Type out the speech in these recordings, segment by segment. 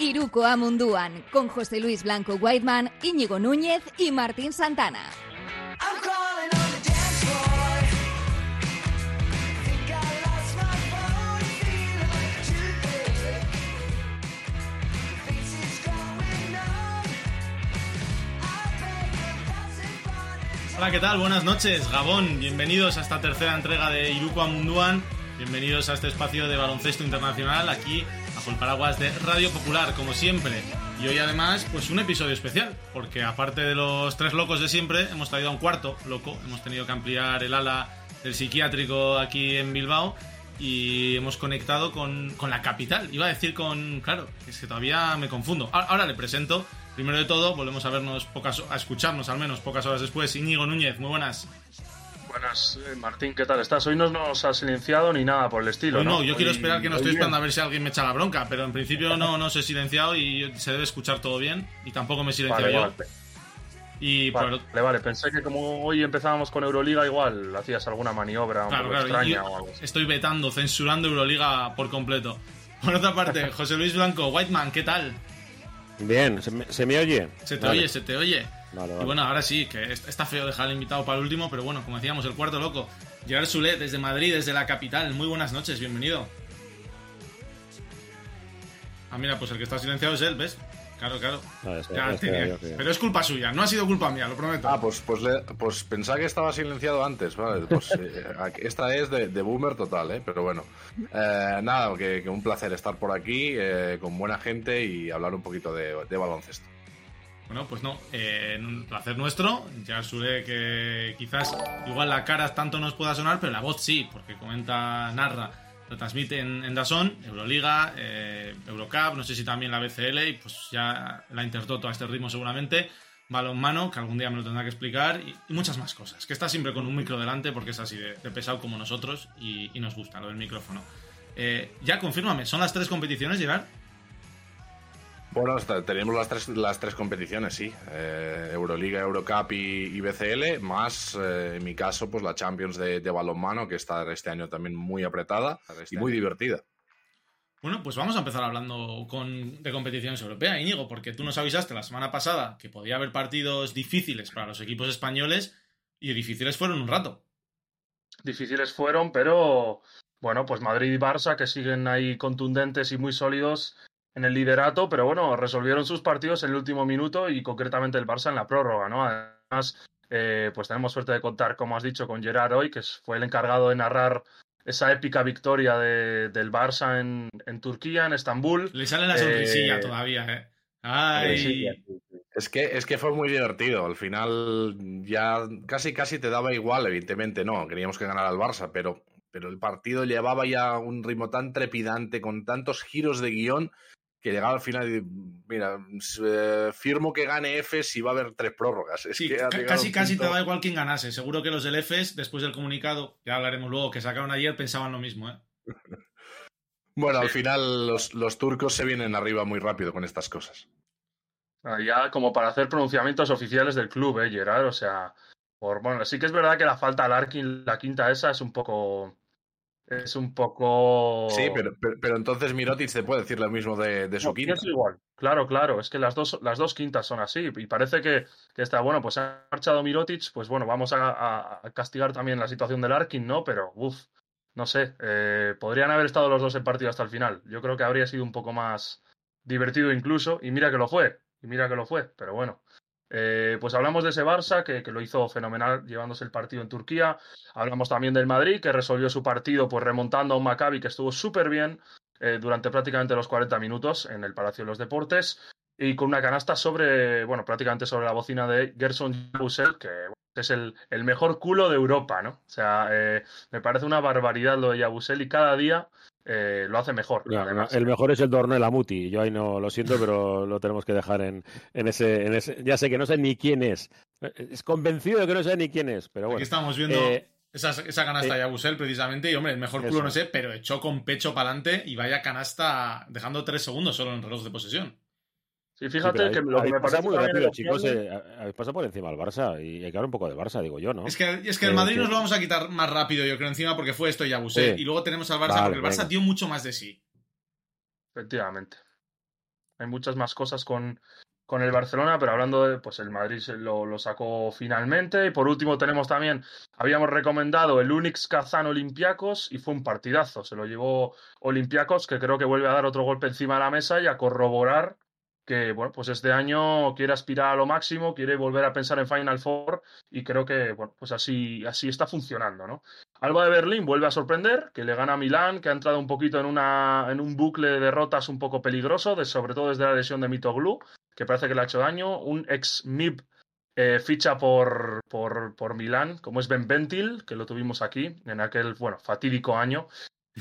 Iruko Amunduan, con José Luis Blanco Whiteman, Íñigo Núñez y Martín Santana. Hola, ¿qué tal? Buenas noches, Gabón. Bienvenidos a esta tercera entrega de Iruko Amunduan. Bienvenidos a este espacio de baloncesto internacional aquí bajo el paraguas de Radio Popular, como siempre. Y hoy además, pues un episodio especial, porque aparte de los tres locos de siempre, hemos traído a un cuarto loco. Hemos tenido que ampliar el ala del psiquiátrico aquí en Bilbao y hemos conectado con, con la capital. Iba a decir con... Claro, es que todavía me confundo. Ahora le presento Primero de todo, volvemos a vernos pocas, a escucharnos al menos pocas horas después. Íñigo Núñez, muy buenas. Buenas, eh, Martín, ¿qué tal estás? Hoy no nos ha silenciado ni nada por el estilo. no, no, yo quiero esperar que no estoy esperando a ver si alguien me echa la bronca, pero en principio no, no se he silenciado y se debe escuchar todo bien y tampoco me he silenciado vale, yo. Vale. Y vale, por... vale, pensé que como hoy empezábamos con Euroliga, igual hacías alguna maniobra un claro, poco claro, extraña o algo así. Estoy vetando, censurando Euroliga por completo. Por otra parte, José Luis Blanco, Whiteman, ¿qué tal? Bien, ¿se me, se me oye? Se te Vale. oye, se te oye. Vale, Y bueno, ahora sí, que es- está feo dejar al invitado para el último, pero bueno, como decíamos, el cuarto loco. Gerard Sulet, desde Madrid, desde la capital. Muy buenas noches, bienvenido. Ah, mira, pues el que está silenciado es él, ¿ves? Claro, claro. No, Ya que- Pero es culpa suya, no ha sido culpa mía, lo prometo. Ah, pues, pues, le- pues pensaba que estaba silenciado antes, vale. Pues eh, esta es de, de boomer total, ¿eh? Pero bueno, Eh, nada, que, que un placer estar por aquí eh, con buena gente y hablar un poquito de, de baloncesto. Bueno, pues no, eh, placer nuestro. Ya Sule que quizás igual la cara tanto nos pueda sonar, pero la voz sí, porque comenta, narra, lo transmite en, en Dazón, Euroliga, eh, Eurocup, no sé si también la BCL, y pues ya la Intertoto a este ritmo seguramente. Balonmano, que algún día me lo tendrá que explicar, y, muchas más cosas. Que está siempre con un micro delante porque es así de, pesado como nosotros y, y nos gusta lo del micrófono. Eh, ya, confírmame, ¿son las tres competiciones, Gerard? Bueno, hasta- tenemos las tres, las tres competiciones, sí. Eh, Euroliga, Eurocup y, y BCL, más eh, en mi caso, pues la Champions de, de balonmano, que está este año también muy apretada y muy divertida. Bueno, pues vamos a empezar hablando con, de competiciones europeas, Íñigo, porque tú nos avisaste la semana pasada que podía haber partidos difíciles para los equipos españoles y difíciles fueron un rato. Difíciles fueron, pero bueno, pues Madrid y Barça que siguen ahí contundentes y muy sólidos en el liderato, pero bueno, resolvieron sus partidos en el último minuto y concretamente el Barça en la prórroga, ¿no? Además, eh, pues tenemos suerte de contar, como has dicho, con Gerard hoy, que fue el encargado de narrar esa épica victoria de- del Barça en, en Turquía, en Estambul. Le sale la Eh, sonrisilla todavía, ¿eh? Ay, sí, Es que, es que fue muy divertido. Al final ya casi casi te daba igual, evidentemente no. Queríamos que ganara el Barça, pero, pero el partido llevaba ya un ritmo tan trepidante, con tantos giros de guion, que llegaba al final y mira, eh, firmo que gane F si va a haber tres prórrogas. Es sí, que casi casi te da igual quién ganase. Seguro que los del EFES, después del comunicado, ya hablaremos luego, que sacaron ayer, pensaban lo mismo, ¿eh? Bueno, al final los, los turcos se vienen arriba muy rápido con estas cosas. Ah, Ya como para hacer pronunciamientos oficiales del club, ¿eh, Gerard? O sea, por, bueno, sí que es verdad que la falta al Arkin, la quinta esa, es un poco. Es un poco. Sí, pero, pero, pero entonces Mirotic te puede decir lo mismo de, de su No, quinta. pienso igual. Claro, claro. Es que las dos, las dos quintas son así. Y parece que, que está bueno, pues ha marchado Mirotic, pues bueno, vamos a castigar también la situación del Arkin, ¿no? Pero, uff, no sé. eh, podrían haber estado los dos en partido hasta el final. Yo creo que habría sido un poco más divertido incluso. Y mira que lo fue. Y mira que lo fue. Pero bueno. Eh, pues hablamos de ese Barça que, que lo hizo fenomenal llevándose el partido en Turquía. Hablamos también del Madrid que resolvió su partido pues remontando a un Maccabi que estuvo súper bien eh, durante prácticamente los 40 minutos en el Palacio de los Deportes y con una canasta sobre, bueno, prácticamente sobre la bocina de Gerson Yabusel, que es el, el mejor culo de Europa, ¿no? O sea, eh, me parece una barbaridad lo de Yabusel y cada día eh, lo hace mejor. No, no, además. el mejor es el Dornel Amuti. Yo ahí no lo siento, pero lo tenemos que dejar en, en, ese, en ese. Ya sé que no sé ni quién es. Es convencido de que no sé ni quién es, pero Aquí bueno. estamos viendo Eh, esa, esa canasta eh, de Abusel, precisamente, y hombre, el mejor culo eso. no sé, pero echó con pecho para adelante y vaya canasta dejando tres segundos solo en reloj de posesión. Sí, fíjate ahí- que lo que me pasa parece muy rápido, chicos. eh, pasa por encima del Barça y hay que hablar un poco del Barça, digo yo, ¿no? Es que, es que el Eh, Madrid que- nos lo vamos a quitar más rápido, yo creo, encima, porque fue esto y Abusel. Sí. Y luego tenemos al Barça, Vale, porque el Barça venga. dio mucho más de sí. Efectivamente. hay muchas más cosas con, con el Barcelona, pero hablando de, pues el Madrid lo, lo, sacó finalmente. Y por último tenemos también, habíamos recomendado el Unix Kazán Olympiacos y fue un partidazo. Se lo llevó Olympiacos, que creo que vuelve a dar otro golpe encima de la mesa y a corroborar que, bueno, pues este año quiere aspirar a lo máximo, quiere volver a pensar en Final Four y creo que, bueno, pues así, así está funcionando, ¿no? Alba de Berlín vuelve a sorprender, que le gana a Milán, que ha entrado un poquito en, una, en un bucle de derrotas un poco peligroso, de, sobre todo desde la lesión de Mitoglu que parece que le ha hecho daño. Un ex MIP eh, ficha por, por, por, Milán, como es Ben Bentil, que lo tuvimos aquí en aquel, bueno, fatídico año.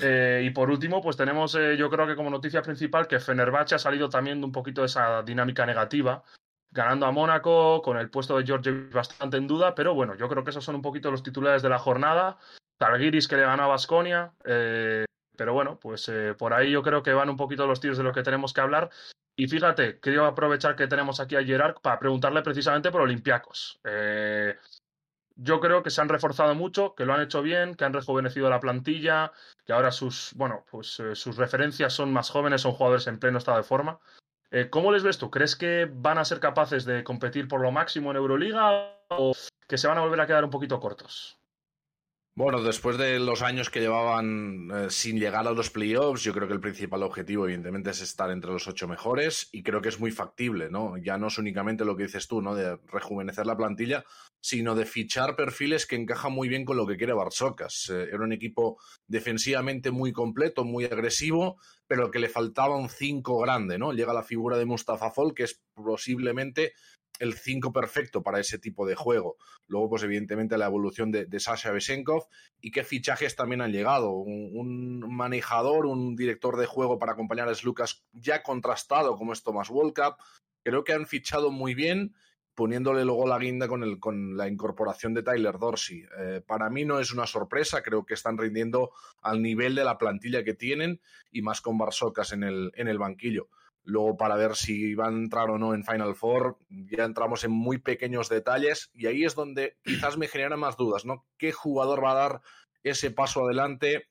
Eh, y por último, pues tenemos, eh, yo creo que como noticia principal, que Fenerbahce ha salido también de un poquito de esa dinámica negativa, ganando a Mónaco, con el puesto de George bastante en duda, pero bueno, yo creo que esos son un poquito los titulares de la jornada. Targiris que le gana a Basconia, pero bueno, pues por ahí yo creo que van un poquito los tiros de los que tenemos que hablar. Y fíjate, quiero aprovechar que tenemos aquí a Gerard para preguntarle precisamente por Olympiacos. Yo creo que se han reforzado mucho, que lo han hecho bien, que han rejuvenecido la plantilla, que ahora sus, bueno, pues eh, sus referencias son más jóvenes, son jugadores en pleno estado de forma. Eh, ¿Cómo les ves tú? ¿Crees que van a ser capaces de competir por lo máximo en Euroliga o que se van a volver a quedar un poquito cortos? Bueno, después de los años que llevaban eh, sin llegar a los playoffs, yo creo que el principal objetivo, evidentemente, es estar entre los ocho mejores y creo que es muy factible, ¿no? Ya no es únicamente lo que dices tú, ¿no? De rejuvenecer la plantilla, sino de fichar perfiles que encajan muy bien con lo que quiere Barsocas. Eh, era un equipo defensivamente muy completo, muy agresivo, pero que le faltaba un cinco grande, ¿no? Llega la figura de Mustafa Fall, que es posiblemente el 5 perfecto para ese tipo de juego. Luego, pues evidentemente la evolución de, Sasha Besenkov y qué fichajes también han llegado. Un, manejador, un director de juego para acompañar a Lucas ya contrastado como es Thomas Wolcap. Creo que han fichado muy bien poniéndole luego la guinda con, el, con la incorporación de Tyler Dorsey. Eh, para mí no es una sorpresa, creo que están rindiendo al nivel de la plantilla que tienen y más con Barsocas en el, en el banquillo. Luego, para ver si va a entrar o no en Final Four, ya entramos en muy pequeños detalles y ahí es donde quizás me generan más dudas, ¿no? ¿Qué jugador va a dar ese paso adelante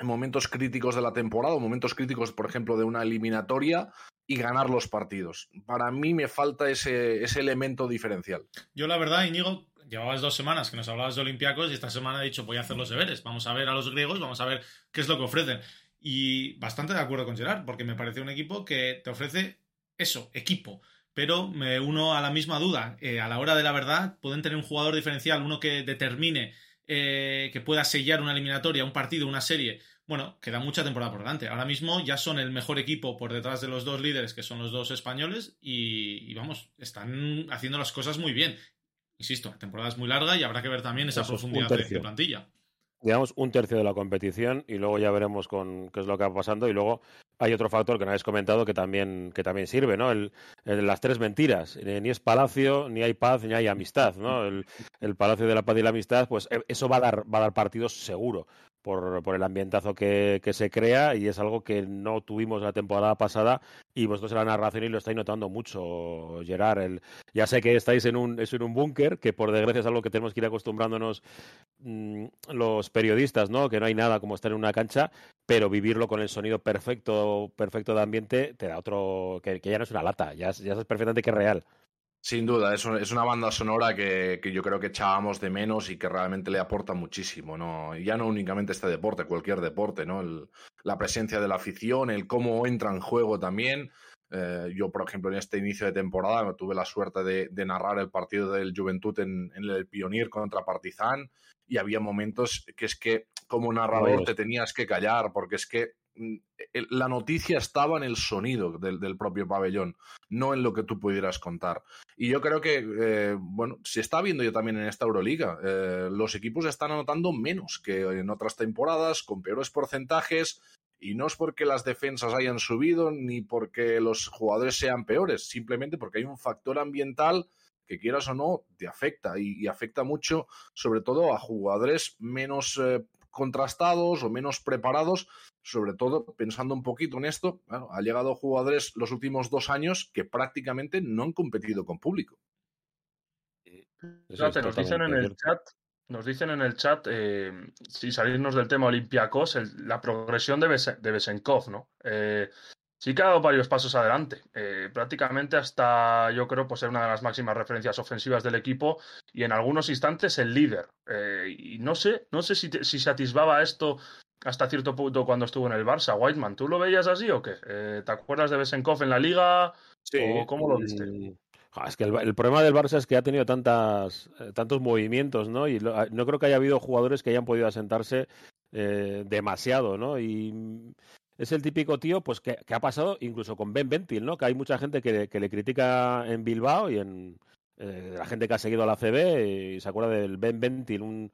en momentos críticos de la temporada, o momentos críticos, por ejemplo, de una eliminatoria y ganar los partidos? Para mí me falta ese, ese elemento diferencial. Yo, la verdad, Íñigo, llevabas dos semanas que nos hablabas de Olympiacos y esta semana he dicho voy a hacer los deberes. Vamos a ver a los griegos, vamos a ver qué es lo que ofrecen. Y bastante de acuerdo con Gerard, porque me parece un equipo que te ofrece eso, equipo. Pero me uno a la misma duda. Eh, a la hora de la verdad, pueden tener un jugador diferencial, uno que determine eh, que pueda sellar una eliminatoria, un partido, una serie. Bueno, queda mucha temporada por delante. Ahora mismo ya son el mejor equipo por detrás de los dos líderes, que son los dos españoles, y, vamos, están haciendo las cosas muy bien. Insisto, la temporada es muy larga y habrá que ver también esa profundidad de plantilla digamos, un tercio de la competición y luego ya veremos con qué es lo que va pasando. Y luego hay otro factor que no habéis comentado que también, que también sirve, ¿no? El, las tres mentiras. Eh, ni es palacio, ni hay paz, ni hay amistad, ¿no? El, el, palacio de la paz y la amistad, pues eh, eso va a dar, va a dar partidos seguro por, por el ambientazo que, se crea y es algo que no tuvimos la temporada pasada y vosotros en la narración y lo estáis notando mucho, Gerard. Ya sé que estáis en un, en un búnker, que por desgracia es algo que tenemos que ir acostumbrándonos mmm, los periodistas, ¿no? Que no hay nada como estar en una cancha, pero vivirlo con el sonido perfecto, perfecto de ambiente te da otro, que, que ya no es una lata, ya, ya sabes perfectamente que es real. Sin duda, es, es una banda sonora que, que, yo creo que echábamos de menos y que realmente le aporta muchísimo, ¿no? Ya no únicamente este deporte, cualquier deporte, ¿no? El, la presencia de la afición, el cómo entra en juego también. Eh, yo, por ejemplo, en este inicio de temporada tuve la suerte de, de narrar el partido del Juventud en, en, el Pionier contra Partizan y había momentos que es que como narrador te tenías que callar porque es que la noticia estaba en el sonido del, del, propio pabellón, no en lo que tú pudieras contar. Y yo creo que, eh, bueno, se está viendo yo también en esta Euroliga. Eh, los equipos están anotando menos que en otras temporadas, con peores porcentajes. Y no es porque las defensas hayan subido ni porque los jugadores sean peores, simplemente porque hay un factor ambiental que quieras o no, te afecta y, y afecta mucho, sobre todo a jugadores menos eh, contrastados o menos preparados, sobre todo pensando un poquito en esto, bueno, ha llegado jugadores los últimos dos años que prácticamente no han competido con público. Fíjate, nos dicen en el chat, nos dicen en el chat, eh, si salirnos del tema Olympiacos, el, la progresión de, Bes de Besenkov, ¿no? Eh, sí que ha dado varios pasos adelante. Eh, prácticamente hasta, yo creo, pues ser una de las máximas referencias ofensivas del equipo y en algunos instantes el líder. Eh, y no sé, no sé si, si se atisbaba esto hasta cierto punto cuando estuvo en el Barça. Whiteman, ¿tú lo veías así o qué? Eh, ¿Te acuerdas de Besenkov en la liga? Sí. ¿O cómo lo viste? Es que el, problema del Barça es que ha tenido tantas, tantos movimientos, ¿no? Y ah, no creo que haya habido jugadores que hayan podido asentarse eh, demasiado, ¿no? Y es el típico tío, pues que, ha pasado incluso con Ben Ventil, ¿no? Que hay mucha gente que, le critica en Bilbao y en la gente que ha seguido a la CB y se acuerda del Ben Ventil, un,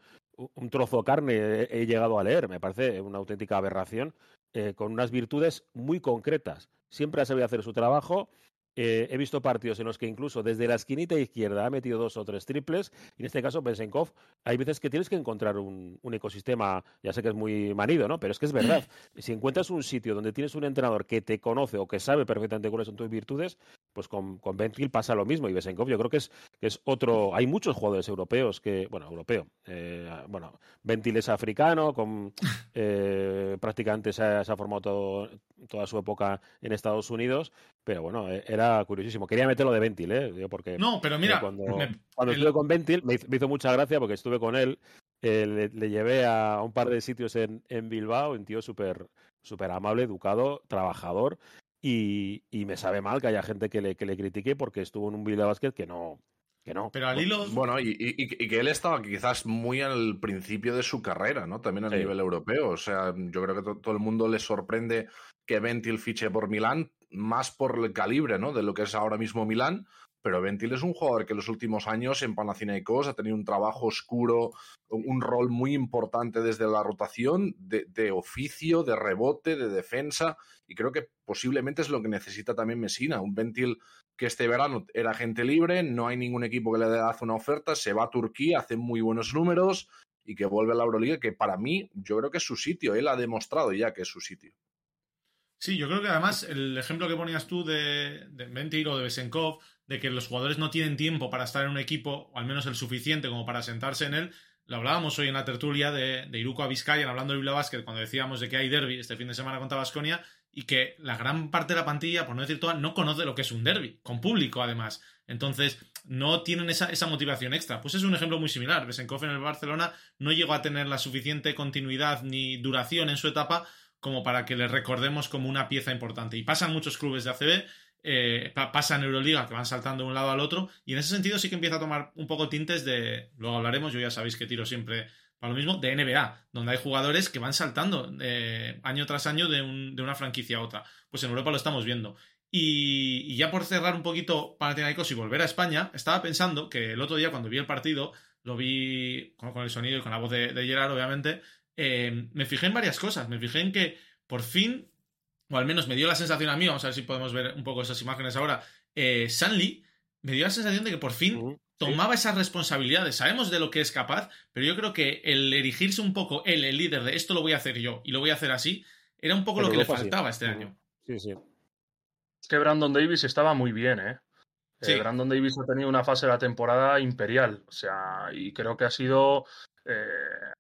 un trozo de carne he, llegado a leer, me parece una auténtica aberración, eh, con unas virtudes muy concretas. Siempre ha sabido hacer su trabajo eh, he visto partidos en los que incluso desde la esquinita izquierda ha metido dos o tres triples. Y en este caso, Bensenkov, hay veces que tienes que encontrar un, ecosistema, ya sé que es muy manido, ¿no? Pero es que es verdad. Si encuentras un sitio donde tienes un entrenador que te conoce o que sabe perfectamente cuáles son tus virtudes, pues con, con Bentil pasa lo mismo. Y Bensenkov yo creo que es, que es otro... Hay muchos jugadores europeos que... Bueno, europeo. Eh, bueno, Bentil es africano, con, eh, prácticamente se ha, formado toda su época en Estados Unidos, pero bueno, era curiosísimo. Quería meterlo de Ventil, ¿eh? Porque, no, pero mira, cuando, estuve con Ventil me hizo, mucha gracia porque estuve con él, eh, le, llevé a un par de sitios en, en Bilbao, un tío súper super amable, educado, trabajador. Y, me sabe mal que haya gente que le, que le critique porque estuvo en un Bilbao Basket que no, que no. Pero al hilo. Bueno, y, y, que él estaba quizás muy al principio de su carrera, ¿no? También a nivel europeo. O sea, yo creo que todo el mundo le sorprende que Ventil fiche por Milán, más por el calibre ¿no? de lo que es ahora mismo Milán, pero Ventil es un jugador que en los últimos años en Panathinaikos ha tenido un trabajo oscuro, un rol muy importante desde la rotación, de, oficio, de rebote, de defensa, y creo que posiblemente es lo que necesita también Messina, un Ventil que este verano era gente libre, no hay ningún equipo que le hace una oferta, se va a Turquía, hace muy buenos números y que vuelve a la Euroliga, que para mí yo creo que es su sitio, él ha demostrado ya que es su sitio. Sí, yo creo que además el ejemplo que ponías tú de, Mentir o de Besenkov, de que los jugadores no tienen tiempo para estar en un equipo, o al menos el suficiente como para sentarse en él, lo hablábamos hoy en la tertulia de, de Iruko Vizcayan hablando de Bilbao Basket cuando decíamos de que hay derby este fin de semana contra Basconia y que la gran parte de la plantilla, por no decir toda, no conoce lo que es un derby, con público además. Entonces, no tienen esa, esa motivación extra. Pues es un ejemplo muy similar. Besenkov en el Barcelona no llegó a tener la suficiente continuidad ni duración en su etapa como para que le recordemos como una pieza importante. Y pasan muchos clubes de ACB, eh, pasa en Euroliga, que van saltando de un lado al otro, y en ese sentido sí que empieza a tomar un poco tintes de, luego hablaremos, yo ya sabéis que tiro siempre para lo mismo, de NBA, donde hay jugadores que van saltando eh, año tras año de, una franquicia a otra. Pues en Europa lo estamos viendo. Y, ya por cerrar un poquito Panathinaikos y volver a España, estaba pensando que el otro día cuando vi el partido, lo vi con, el sonido y con la voz de, de Gerard, obviamente, eh, me fijé en varias cosas. Me fijé en que por fin, o al menos me dio la sensación a mí, vamos a ver si podemos ver un poco esas imágenes ahora, eh, Sanli me dio la sensación de que por fin tomaba esas responsabilidades. Sabemos de lo que es capaz, pero yo creo que el erigirse un poco él, el líder de esto lo voy a hacer yo y lo voy a hacer así, era un poco lo que le faltaba este año. Sí, sí. Es que Brandon Davis estaba muy bien, ¿eh? Sí. Brandon Davis ha tenido una fase de la temporada imperial, o sea, y creo que ha sido eh,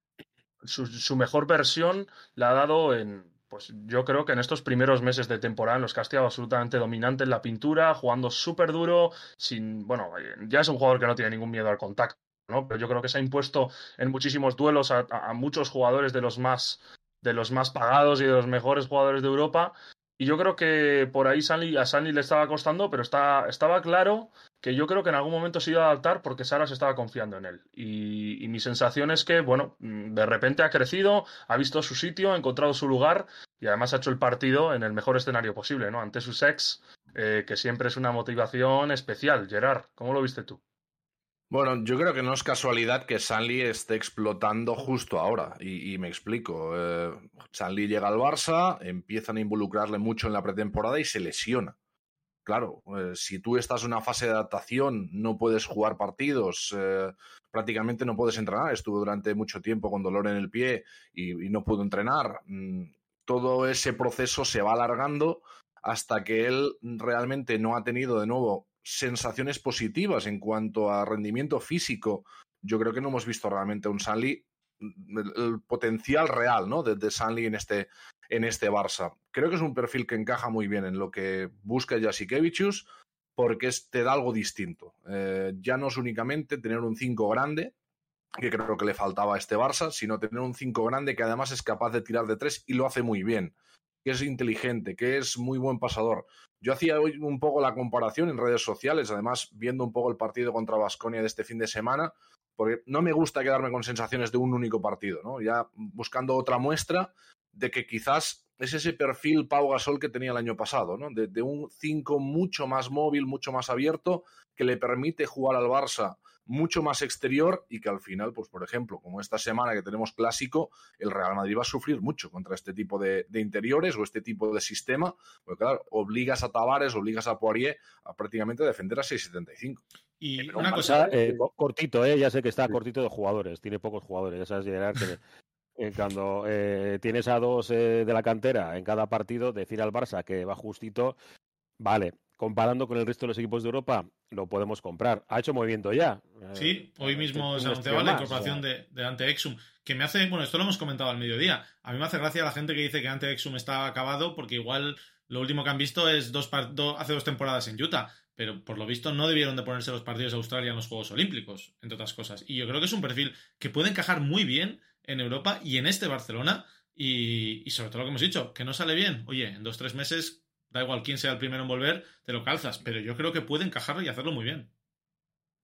su, mejor versión la ha dado en, pues yo creo que en estos primeros meses de temporada en los que ha estado absolutamente dominante en la pintura, jugando súper duro, sin, bueno, ya es un jugador que no tiene ningún miedo al contacto, ¿no? Pero yo creo que se ha impuesto en muchísimos duelos a, muchos jugadores de los más de los más pagados y de los mejores jugadores de Europa. Y yo creo que por ahí a Sanli le estaba costando, pero está, estaba claro que yo creo que en algún momento se iba a adaptar porque Sara se estaba confiando en él. Y, mi sensación es que, bueno, mm, de repente ha crecido, ha visto su sitio, ha encontrado su lugar y además ha hecho el partido en el mejor escenario posible, ¿no? Ante su sex, eh, que siempre es una motivación especial. Gerard, ¿cómo lo viste tú? Bueno, yo creo que no es casualidad que Sanli esté explotando justo ahora. Y, me explico. Eh, Sanli llega al Barça, empiezan a involucrarle mucho en la pretemporada y se lesiona claro, eh, si tú estás en una fase de adaptación, no puedes jugar partidos, eh, prácticamente no puedes entrenar. Estuve durante mucho tiempo con dolor en el pie y, no pudo entrenar. Mm, todo ese proceso se va alargando hasta que él realmente no ha tenido de nuevo sensaciones positivas en cuanto a rendimiento físico. Yo creo que no hemos visto realmente un Sanli el, potencial real ¿no? de, de Sanli en este, en este Barça. Creo que es un perfil que encaja muy bien en lo que busca Jasikevicius porque te da algo distinto. Eh, ya no es únicamente tener un 5 grande, que creo que le faltaba a este Barça, sino tener un 5 grande que además es capaz de tirar de tres y lo hace muy bien, que es inteligente, que es muy buen pasador. Yo hacía hoy un poco la comparación en redes sociales, además viendo un poco el partido contra Basconia de este fin de semana, porque no me gusta quedarme con sensaciones de un único partido, ¿no? Ya buscando otra muestra de que quizás es ese perfil Pau Gasol que tenía el año pasado, ¿no? De, de un 5 mucho más móvil, mucho más abierto, que le permite jugar al Barça mucho más exterior y que al final, pues por ejemplo, como esta semana que tenemos clásico, el Real Madrid va a sufrir mucho contra este tipo de, de interiores o este tipo de sistema, porque claro, obligas a Tavares, obligas a Poirier a prácticamente defender a 6.75. Y Pero una un cosa, eh, cortito, ¿eh? ya sé que está cortito de jugadores, tiene pocos jugadores, ya sabes, Gerard, que eh, cuando eh, tienes a dos eh, de la cantera en cada partido, decir al Barça que va justito, vale, comparando con el resto de los equipos de Europa, lo podemos comprar. Ha hecho movimiento ya. Sí, Eh, hoy mismo se anunciaba la incorporación o de, de Ante Exum, que me hace, bueno, esto lo hemos comentado al mediodía, a mí me hace gracia la gente que dice que Ante Exum está acabado porque igual lo último que han visto es dos do- hace dos temporadas en Utah, pero por lo visto no debieron de ponerse los partidos de Australia en los Juegos Olímpicos, entre otras cosas. Y yo creo que es un perfil que puede encajar muy bien en Europa y en este Barcelona y, y sobre todo lo que hemos dicho, que no sale bien. Oye, en dos tres meses, da igual quién sea el primero en volver, te lo calzas, pero yo creo que puede encajarlo y hacerlo muy bien.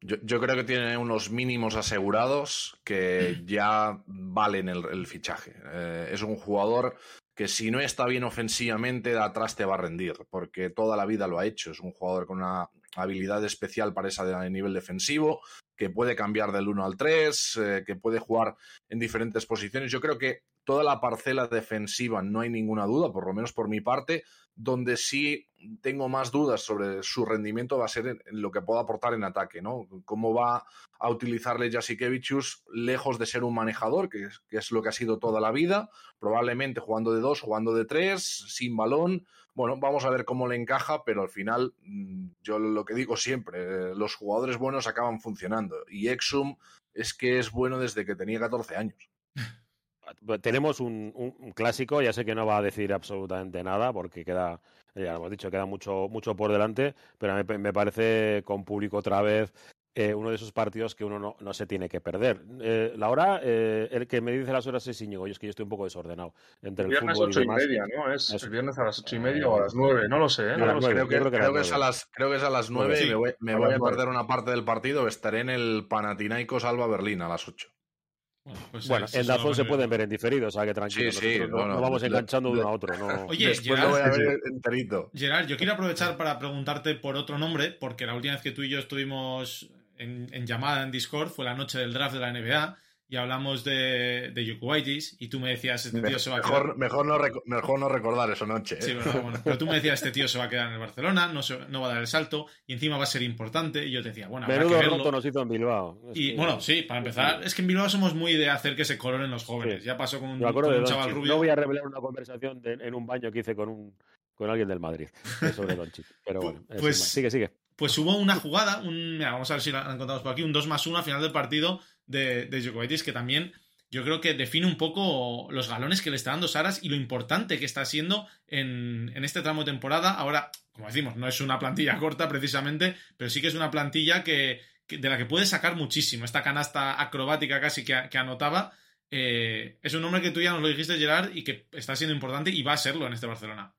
Yo, yo creo que tiene unos mínimos asegurados que ya valen el, el fichaje. Eh, es un jugador que si no está bien ofensivamente, de atrás te va a rendir, porque toda la vida lo ha hecho. Es un jugador con una habilidad especial para ese nivel defensivo, que puede cambiar del 1 al 3, eh, que puede jugar en diferentes posiciones. Yo creo que toda la parcela defensiva no hay ninguna duda, por lo menos por mi parte, donde sí tengo más dudas sobre su rendimiento va a ser en, lo que pueda aportar en ataque, ¿no? Cómo va a utilizarle Jasikevicius lejos de ser un manejador, que es, que es lo que ha sido toda la vida, probablemente jugando de dos, jugando de tres, sin balón. Bueno, vamos a ver cómo le encaja, pero al final, mm, yo lo que digo siempre, eh, los jugadores buenos acaban funcionando. Y Exum es que es bueno desde que tenía 14 años. Tenemos un, clásico, ya sé que no va a decir absolutamente nada porque queda, ya hemos dicho, queda mucho, mucho por delante, pero me, me parece con público otra vez eh, uno de esos partidos que uno no, no se tiene que perder. Eh, la hora, eh, el que me dice las horas es Íñigo, yo es que yo estoy un poco desordenado entre el viernes fútbol y ocho y demás. media, ¿no? Es Eso. el viernes a las ocho y media o a las nueve, no lo sé, ¿eh? Nueve. Creo que, es a nueve. las, creo que es a las 9 Sí, y me voy, me a voy a nueve. perder una parte del partido. Estaré en el Panathinaikos Alba Berlín a las 8. Bueno, pues, Bueno, eh, en Dazón se pueden ver en diferido, o sea que tranquilo, Sí, sí, nosotros no, no, no, vamos enganchando de uno a otro. No. Oye, Después Gerard, lo voy a ver enterito. Gerard, yo quiero aprovechar para preguntarte por otro nombre, porque la última vez que tú y yo estuvimos en, en llamada en Discord fue la noche del draft de la NBA y hablamos de, de Jokic y tú me decías, este tío se va a quedar... Mejor, mejor, no, mejor no recordar esa noche. ¿eh? Sí, verdad, bueno, pero tú me decías, este tío se va a quedar en el Barcelona, no, se- no va a dar el salto y encima va a ser importante y yo te decía, bueno, habrá que Menudo verlo. roto nos hizo en Bilbao. Es Y que- bueno, sí, para empezar, es que en Bilbao somos muy de hacer que se coloren los jóvenes. Sí. Ya pasó con un, con chaval rubio. No voy a revelar una conversación de- en un baño que hice con un con alguien del Madrid eh, sobre Doncic. Pero bueno, Pues- sigue, sigue. Pues hubo una jugada, un, mira, vamos a ver si la encontramos por aquí, un 2 más 1 al final del partido de, de Djokovic, que también yo creo que define un poco los galones que le está dando Saras y lo importante que está siendo en, este tramo de temporada. Ahora, como decimos, no es una plantilla corta precisamente, pero sí que es una plantilla que, de la que puede sacar muchísimo. Esta canasta acrobática casi que, que anotaba. eh, es un nombre que tú ya nos lo dijiste, Gerard, y que está siendo importante y va a serlo en este Barcelona.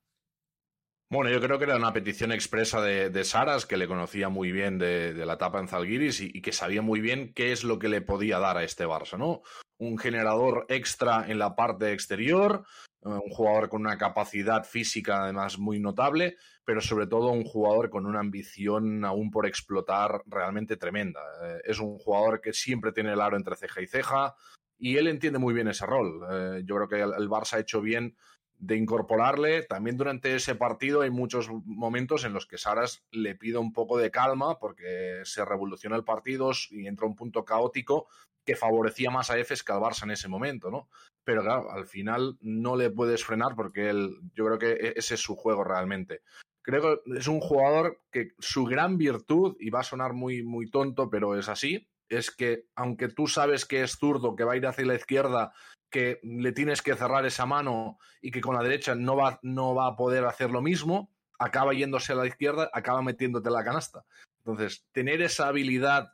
Bueno, yo creo que era una petición expresa de, de Saras, que le conocía muy bien de, de la etapa en Zalgiris y, que sabía muy bien qué es lo que le podía dar a este Barça, ¿no? Un generador extra en la parte exterior, eh, un jugador con una capacidad física además muy notable, pero sobre todo un jugador con una ambición aún por explotar realmente tremenda. Eh, es un jugador que siempre tiene el aro entre ceja y ceja y él entiende muy bien ese rol. Eh, yo creo que el Barça ha hecho bien de incorporarle. También durante ese partido hay muchos momentos en los que Saras le pide un poco de calma porque se revoluciona el partido y entra un punto caótico que favorecía más a Efes que al en ese momento, ¿no? Pero claro, al final no le puedes frenar porque él, yo creo que e-, ese es su juego realmente. Creo que es un jugador que su gran virtud, y va a sonar muy, muy tonto, pero es así, es que aunque tú sabes que es zurdo, que va a ir hacia la izquierda, que le tienes que cerrar esa mano y que con la derecha no va, no va a poder hacer lo mismo, acaba yéndose a la izquierda, acaba metiéndote la canasta. Entonces, tener esa habilidad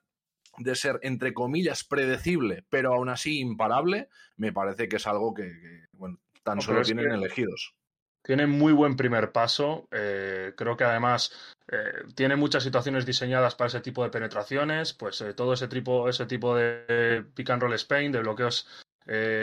de ser, entre comillas, predecible, pero aún así imparable, me parece que es algo que, bueno, tan solo tienen elegidos. Tiene muy buen primer paso. Eh, creo que además eh, tiene muchas situaciones diseñadas para ese tipo de penetraciones. Pues eh, todo ese tipo, ese tipo de pick and roll Spain, de bloqueos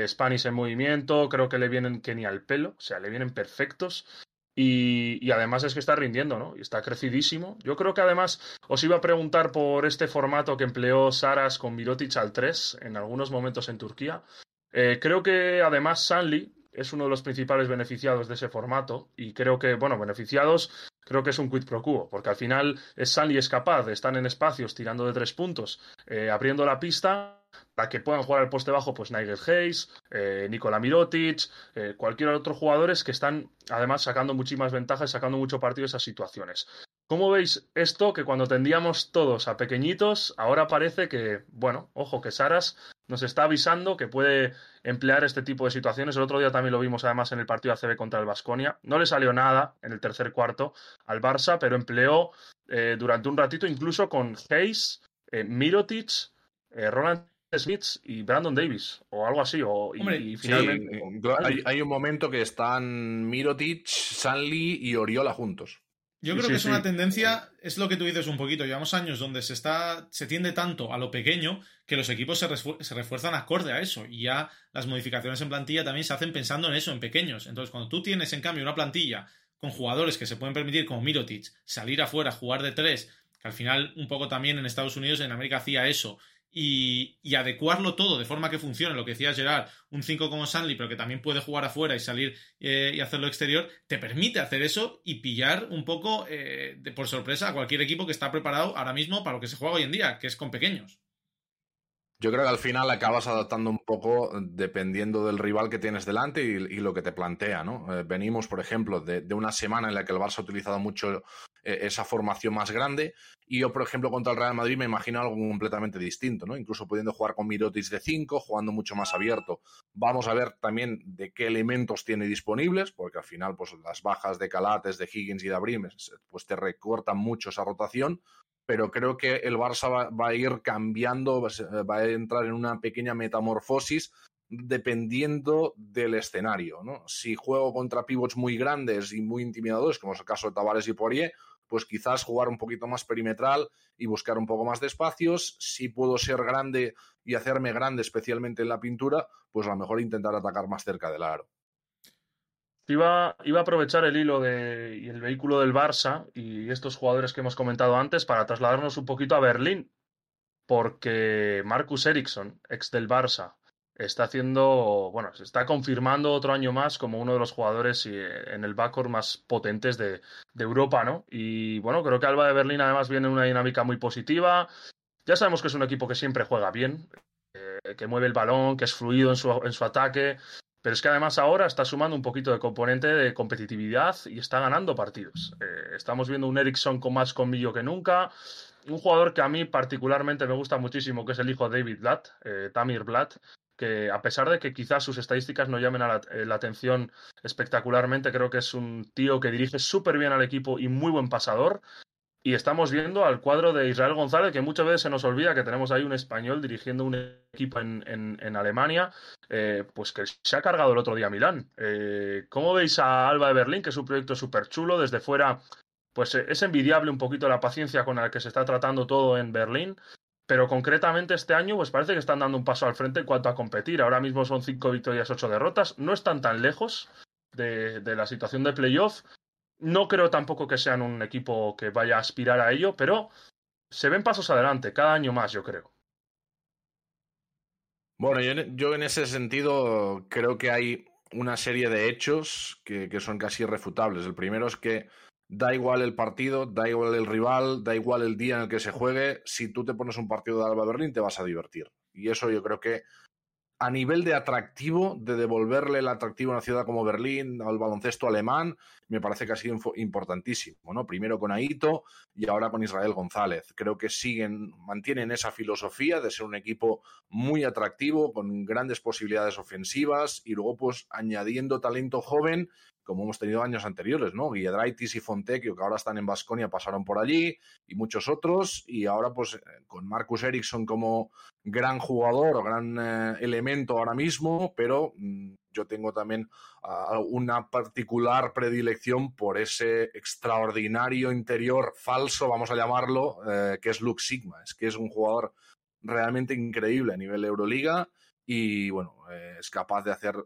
Spanish en movimiento, creo que le vienen que ni al pelo, o sea, le vienen perfectos. Y, además es que está rindiendo, ¿no? Y está crecidísimo. Yo creo que además os iba a preguntar por este formato que empleó Saras con Mirotic al 3 en algunos momentos en Turquía. creo que además Sanli, es uno de los principales beneficiados de ese formato y creo que, bueno, beneficiados, creo que es un quid pro quo, porque al final Sanli es capaz de estar en espacios tirando de tres puntos, eh, abriendo la pista para que puedan jugar al poste bajo, pues Nigel Hayes, eh, Nikola Mirotic, eh, cualquier otro jugadores que están además sacando muchísimas ventajas, sacando mucho partido de esas situaciones. ¿Cómo veis esto que cuando tendíamos todos a pequeñitos, ahora parece que, bueno, ojo, que Saras nos está avisando que puede emplear este tipo de situaciones. El otro día también lo vimos además en el partido ACB contra el Vasconia. No le salió nada en el tercer cuarto al Barça, pero empleó eh, durante un ratito incluso con Hayes, eh, Mirotic, eh, Roland Smith y Brandon Davis o algo así. O, y, finalmente, hay, hay, un momento que están Mirotic, Sanli y Oriola juntos. Yo creo que es una tendencia, es lo que tú dices un poquito, llevamos años donde se está, se tiende tanto a lo pequeño que los equipos se, se, refuerzan acorde a eso y ya las modificaciones en plantilla también se hacen pensando en eso, en pequeños. Entonces, cuando tú tienes en cambio una plantilla con jugadores que se pueden permitir, como Mirotic, salir afuera, jugar de tres, que al final un poco también en Estados Unidos, en América hacía eso, y, adecuarlo todo de forma que funcione, lo que decía Gerard, un 5 como Sanli, pero que también puede jugar afuera y salir eh, y hacerlo exterior, te permite hacer eso y pillar un poco eh, de, por sorpresa a cualquier equipo que está preparado ahora mismo para lo que se juega hoy en día, que es con pequeños. Yo creo que al final acabas adaptando un poco dependiendo del rival que tienes delante y, lo que te plantea, ¿no? Eh, venimos, por ejemplo, de, una semana en la que el Barça ha utilizado mucho eh, esa formación más grande y yo, por ejemplo, contra el Real Madrid me imagino algo completamente distinto, ¿no? Incluso pudiendo jugar con Mirotis de 5, jugando mucho más abierto. Vamos a ver también de qué elementos tiene disponibles, porque al final, pues las bajas de Calates, de Higgins y de Abrimes, pues te recortan mucho esa rotación pero creo que el Barça va, a ir cambiando, va a entrar en una pequeña metamorfosis dependiendo del escenario. ¿no? Si juego contra pivots muy grandes y muy intimidadores, como es el caso de Tavares y Poirier, pues quizás jugar un poquito más perimetral y buscar un poco más de espacios. Si puedo ser grande y hacerme grande, especialmente en la pintura, pues a lo mejor intentar atacar más cerca del aro. Iba, a aprovechar el hilo de, y el vehículo del Barça y estos jugadores que hemos comentado antes para trasladarnos un poquito a Berlín, porque Marcus Ericsson, ex del Barça, está haciendo, bueno, se está confirmando otro año más como uno de los jugadores eh, en el backcourt más potentes de, Europa, ¿no? Y bueno, creo que Alba de Berlín además viene en una dinámica muy positiva. Ya sabemos que es un equipo que siempre juega bien, eh, que mueve el balón, que es fluido en su, en su ataque, pero es que además ahora está sumando un poquito de componente de competitividad y está ganando partidos. Eh, estamos viendo un Ericsson con más colmillo que nunca. Un jugador que a mí particularmente me gusta muchísimo, que es el hijo de David Blatt, eh, Tamir Blatt, que a pesar de que quizás sus estadísticas no llamen a eh, la, atención espectacularmente, creo que es un tío que dirige súper bien al equipo y muy buen pasador. Y estamos viendo al cuadro de Israel González, que muchas veces se nos olvida que tenemos ahí un español dirigiendo un equipo en, Alemania, eh, pues que se ha cargado el otro día a Milán. Eh, ¿Cómo veis a Alba de Berlín, que es un proyecto súper chulo? Desde fuera, pues eh, es envidiable un poquito la paciencia con la que se está tratando todo en Berlín. Pero concretamente este año, pues parece que están dando un paso al frente en cuanto a competir. Ahora mismo son cinco victorias, ocho derrotas. No están tan lejos de, de la situación de playoff. No creo tampoco que sean un equipo que vaya a aspirar a ello, pero se ven pasos adelante, cada año más, yo creo. Bueno, yo, en ese sentido creo que hay una serie de hechos que, que, son casi irrefutables. El primero es que da igual el partido, da igual el rival, da igual el día en el que se juegue, si tú te pones un partido de Alba Berlín te vas a divertir. Y eso yo creo que a nivel de atractivo, de devolverle el atractivo a una ciudad como Berlín, al baloncesto alemán, me parece que ha sido importantísimo, ¿no? Primero con Aito y ahora con Israel González. Creo que siguen, mantienen esa filosofía de ser un equipo muy atractivo, con grandes posibilidades ofensivas y luego pues añadiendo talento joven como hemos tenido años anteriores, ¿no? Guiedraitis y Fontecchio, que ahora están en Basconia, pasaron por allí, y muchos otros, y ahora pues eh, con Marcus Ericsson como gran jugador o gran eh, elemento ahora mismo, pero mm, yo tengo también ah, una particular predilección por ese extraordinario interior falso, vamos a llamarlo, eh, que es Luke Sigma, es que es un jugador realmente increíble a nivel Euroliga y bueno, es capaz de hacer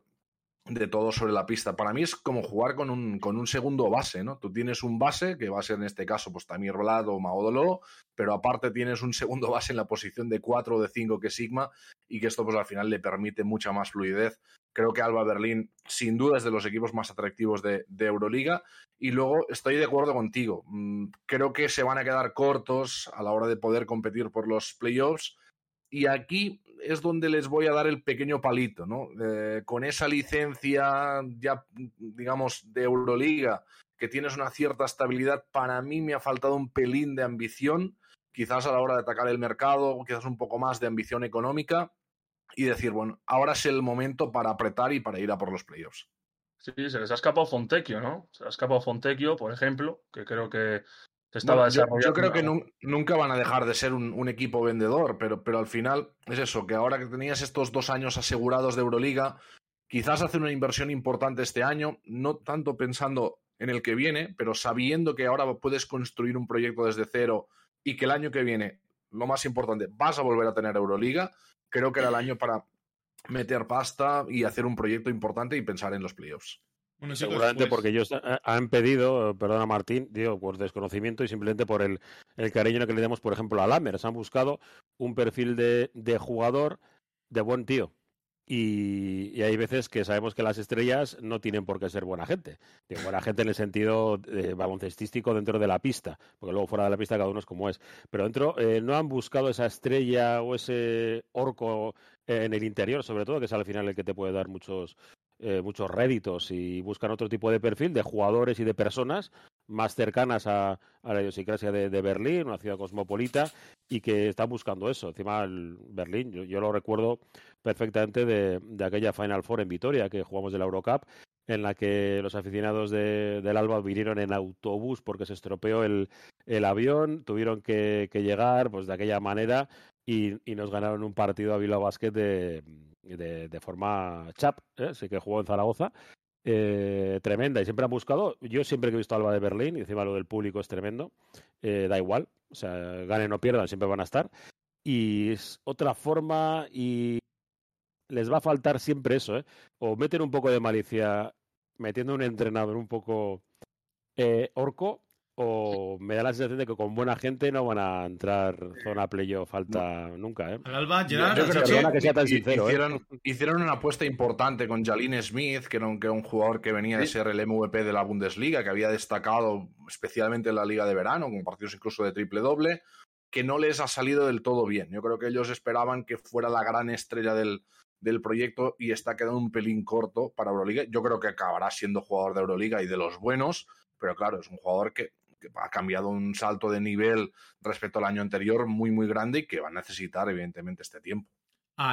de todo sobre la pista. Para mí es como jugar con un, con un segundo base, ¿no? Tú tienes un base, que va a ser en este caso pues Tamir Rolad o Maodolo, pero aparte tienes un segundo base en la posición de 4 o de 5 que Sigma y que esto pues al final le permite mucha más fluidez. Creo que Alba Berlín sin duda es de los equipos más atractivos de, de Euroliga y luego estoy de acuerdo contigo. Mm, creo que se van a quedar cortos a la hora de poder competir por los playoffs y aquí es donde les voy a dar el pequeño palito, ¿no? Eh, con esa licencia ya, digamos, de Euroliga, que tienes una cierta estabilidad, para mí me ha faltado un pelín de ambición, quizás a la hora de atacar el mercado, quizás un poco más de ambición económica y decir, bueno, ahora es el momento para apretar y para ir a por los playoffs. Sí, se les ha escapado Fontecchio, ¿no? Se les ha escapado Fontecchio, por ejemplo, que creo que yo, creo que nunca van a dejar de ser un, equipo vendedor, pero, pero al final es eso, que ahora que tenías estos dos años asegurados de Euroliga, quizás hacer una inversión importante este año, no tanto pensando en el que viene, pero sabiendo que ahora puedes construir un proyecto desde cero y que el año que viene, lo más importante, vas a volver a tener Euroliga, creo que era el año para meter pasta y hacer un proyecto importante y pensar en los playoffs. Seguramente porque ellos han pedido, perdona Martín, digo, por desconocimiento y simplemente por el, el cariño que le damos, por ejemplo, a Lammers. Han buscado un perfil de, de jugador de buen tío. Y, hay veces que sabemos que las estrellas no tienen por qué ser buena gente. buena gente en el sentido baloncestístico dentro de la pista, porque luego fuera de la pista cada uno es como es. Pero dentro eh, no han buscado esa estrella o ese orco en el interior, sobre todo, que es al final el que te puede dar muchos, eh, muchos réditos y buscan otro tipo de perfil de jugadores y de personas más cercanas a, la idiosincrasia de, Berlín, una ciudad cosmopolita, y que están buscando eso. Encima, el Berlín, yo, lo recuerdo perfectamente de, aquella Final Four en Vitoria que jugamos de la Eurocup, en la que los aficionados del Alba vinieron en autobús porque se estropeó el, avión, tuvieron que, llegar pues de aquella manera y, nos ganaron un partido a Bilbao Basket de, de, forma chap, ¿eh? sí que jugó en Zaragoza, eh, tremenda y siempre han buscado. Yo siempre que he visto Alba de Berlín, y encima lo del público es tremendo, eh, da igual, o sea, ganen o pierdan, siempre van a estar. Y es otra forma y les va a faltar siempre eso, ¿eh? O meten un poco de malicia metiendo un entrenador un poco orco o me da la sensación de que con buena gente no van a entrar zona playoff falta nunca, ¿eh? Alba, Gerard, yo, creo que, sea tan sincero, ¿eh? hicieron, una apuesta importante con Jalin Smith, que era, un, que un jugador que venía de ser el MVP de la Bundesliga, que había destacado especialmente en la Liga de Verano, con partidos incluso de triple doble, que no les ha salido del todo bien. Yo creo que ellos esperaban que fuera la gran estrella del, del proyecto y está quedando un pelín corto para Euroliga. Yo creo que acabará siendo jugador de Euroliga y de los buenos, pero claro, es un jugador que ha cambiado un salto de nivel respecto al año anterior muy, muy grande y que va a necesitar, evidentemente, este tiempo.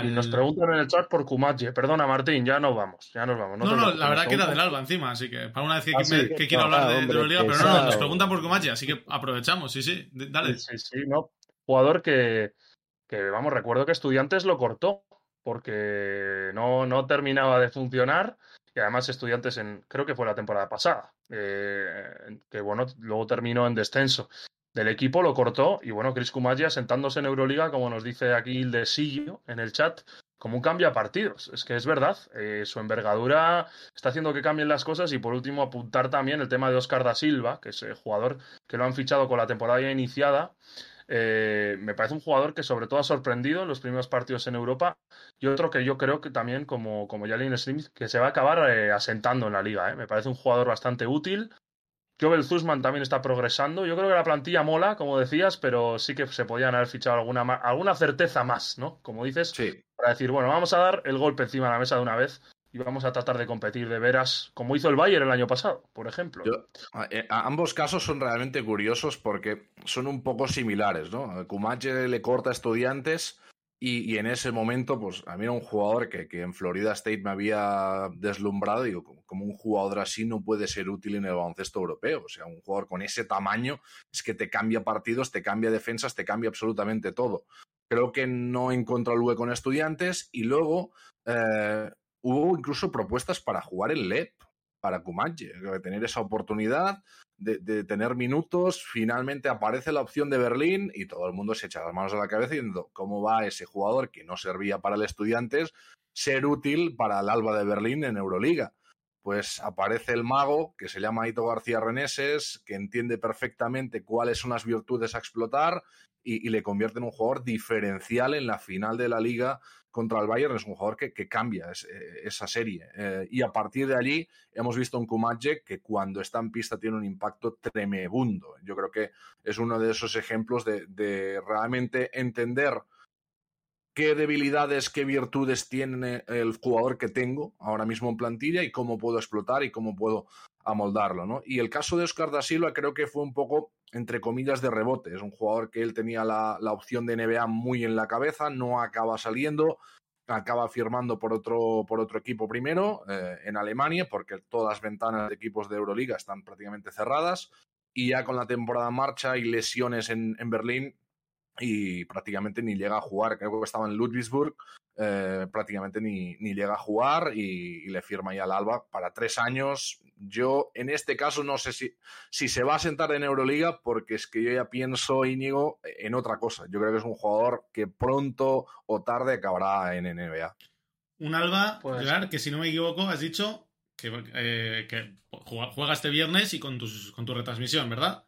Y nos preguntan en el chat por Kumache. Perdona, Martín, ya nos vamos. Ya nos vamos. No, no, la verdad que era del Alba encima, así que para una vez que, ah, quiero hablar de, de, Liga, pero no, nos preguntan por Kumache, así que aprovechamos, sí, sí, dale. Sí, sí, no. Jugador que, que, vamos, recuerdo que Estudiantes lo cortó porque no, no terminaba de funcionar y además Estudiantes en, creo que fue la temporada pasada, eh, que bueno, luego terminó en descenso del equipo, lo cortó y bueno, Chris Kumaya sentándose en Euroliga, como nos dice aquí el de Sillo en el chat, como un cambio a partidos. Es que es verdad, eh, su envergadura está haciendo que cambien las cosas y por último apuntar también el tema de Oscar da Silva, que es el jugador que lo han fichado con la temporada ya iniciada eh, me parece un jugador que sobre todo ha sorprendido en los primeros partidos en Europa y otro que yo creo que también como, como Jalen Smith que se va a acabar eh, asentando en la liga. Eh. Me parece un jugador bastante útil Joel Zuzman también está progresando. Yo creo que la plantilla mola, como decías, pero sí que se podían haber fichado alguna, alguna certeza más, ¿no? Como dices, Sí. para decir, bueno, vamos a dar el golpe encima de la mesa de una vez y vamos a tratar de competir de veras, como hizo el Bayern el año pasado, por ejemplo. Eh, ambos casos son realmente curiosos porque son un poco similares, ¿no? Kumache le corta a estudiantes y, en ese momento, pues a mí era un jugador que, que en Florida State me había deslumbrado. Digo, como, como un jugador así no puede ser útil en el baloncesto europeo. O sea, un jugador con ese tamaño es que te cambia partidos, te cambia defensas, te cambia absolutamente todo. Creo que no encontró luego con estudiantes y luego eh, hubo incluso propuestas para jugar en LEP para Kumache, tener esa oportunidad de, tener minutos. Finalmente aparece la opción de Berlín y todo el mundo se echa las manos a la cabeza diciendo cómo va ese jugador que no servía para el Estudiantes ser útil para el Alba de Berlín en Euroliga. Pues aparece el mago que se llama Ito García Reneses, que entiende perfectamente cuáles son las virtudes a explotar y le convierte en un jugador diferencial en la final de la liga contra el Bayern. Es un jugador que, que cambia eh, esa serie. Eh, y a partir de allí hemos visto un Kumache que cuando está en pista tiene un impacto tremebundo. Yo creo que es uno de esos ejemplos de, de realmente entender qué debilidades, qué virtudes tiene el jugador que tengo ahora mismo en plantilla y cómo puedo explotar y cómo puedo amoldarlo, ¿no? Y el caso de Oscar da Silva creo que fue un poco, entre comillas, de rebote. Es un jugador que él tenía la, la opción de NBA muy en la cabeza, no acaba saliendo, acaba firmando por otro, por otro equipo primero eh, en Alemania, porque todas las ventanas de equipos de Euroliga están prácticamente cerradas. Y ya con la temporada en marcha y lesiones en, en Berlín, y prácticamente ni llega a jugar. Creo que estaba en Ludwigsburg, eh, prácticamente ni, ni llega a jugar y, y le firma ya al Alba para tres años. Yo, en este caso, no sé si, si se va a sentar en Euroliga, porque es que yo ya pienso, Íñigo, en otra cosa. Yo creo que es un jugador que pronto o tarde acabará en NBA. Un Alba, Pues- Gerard, que si no me equivoco, has dicho que, eh, que juega juega este viernes y con, tus, con tu retransmisión, ¿verdad?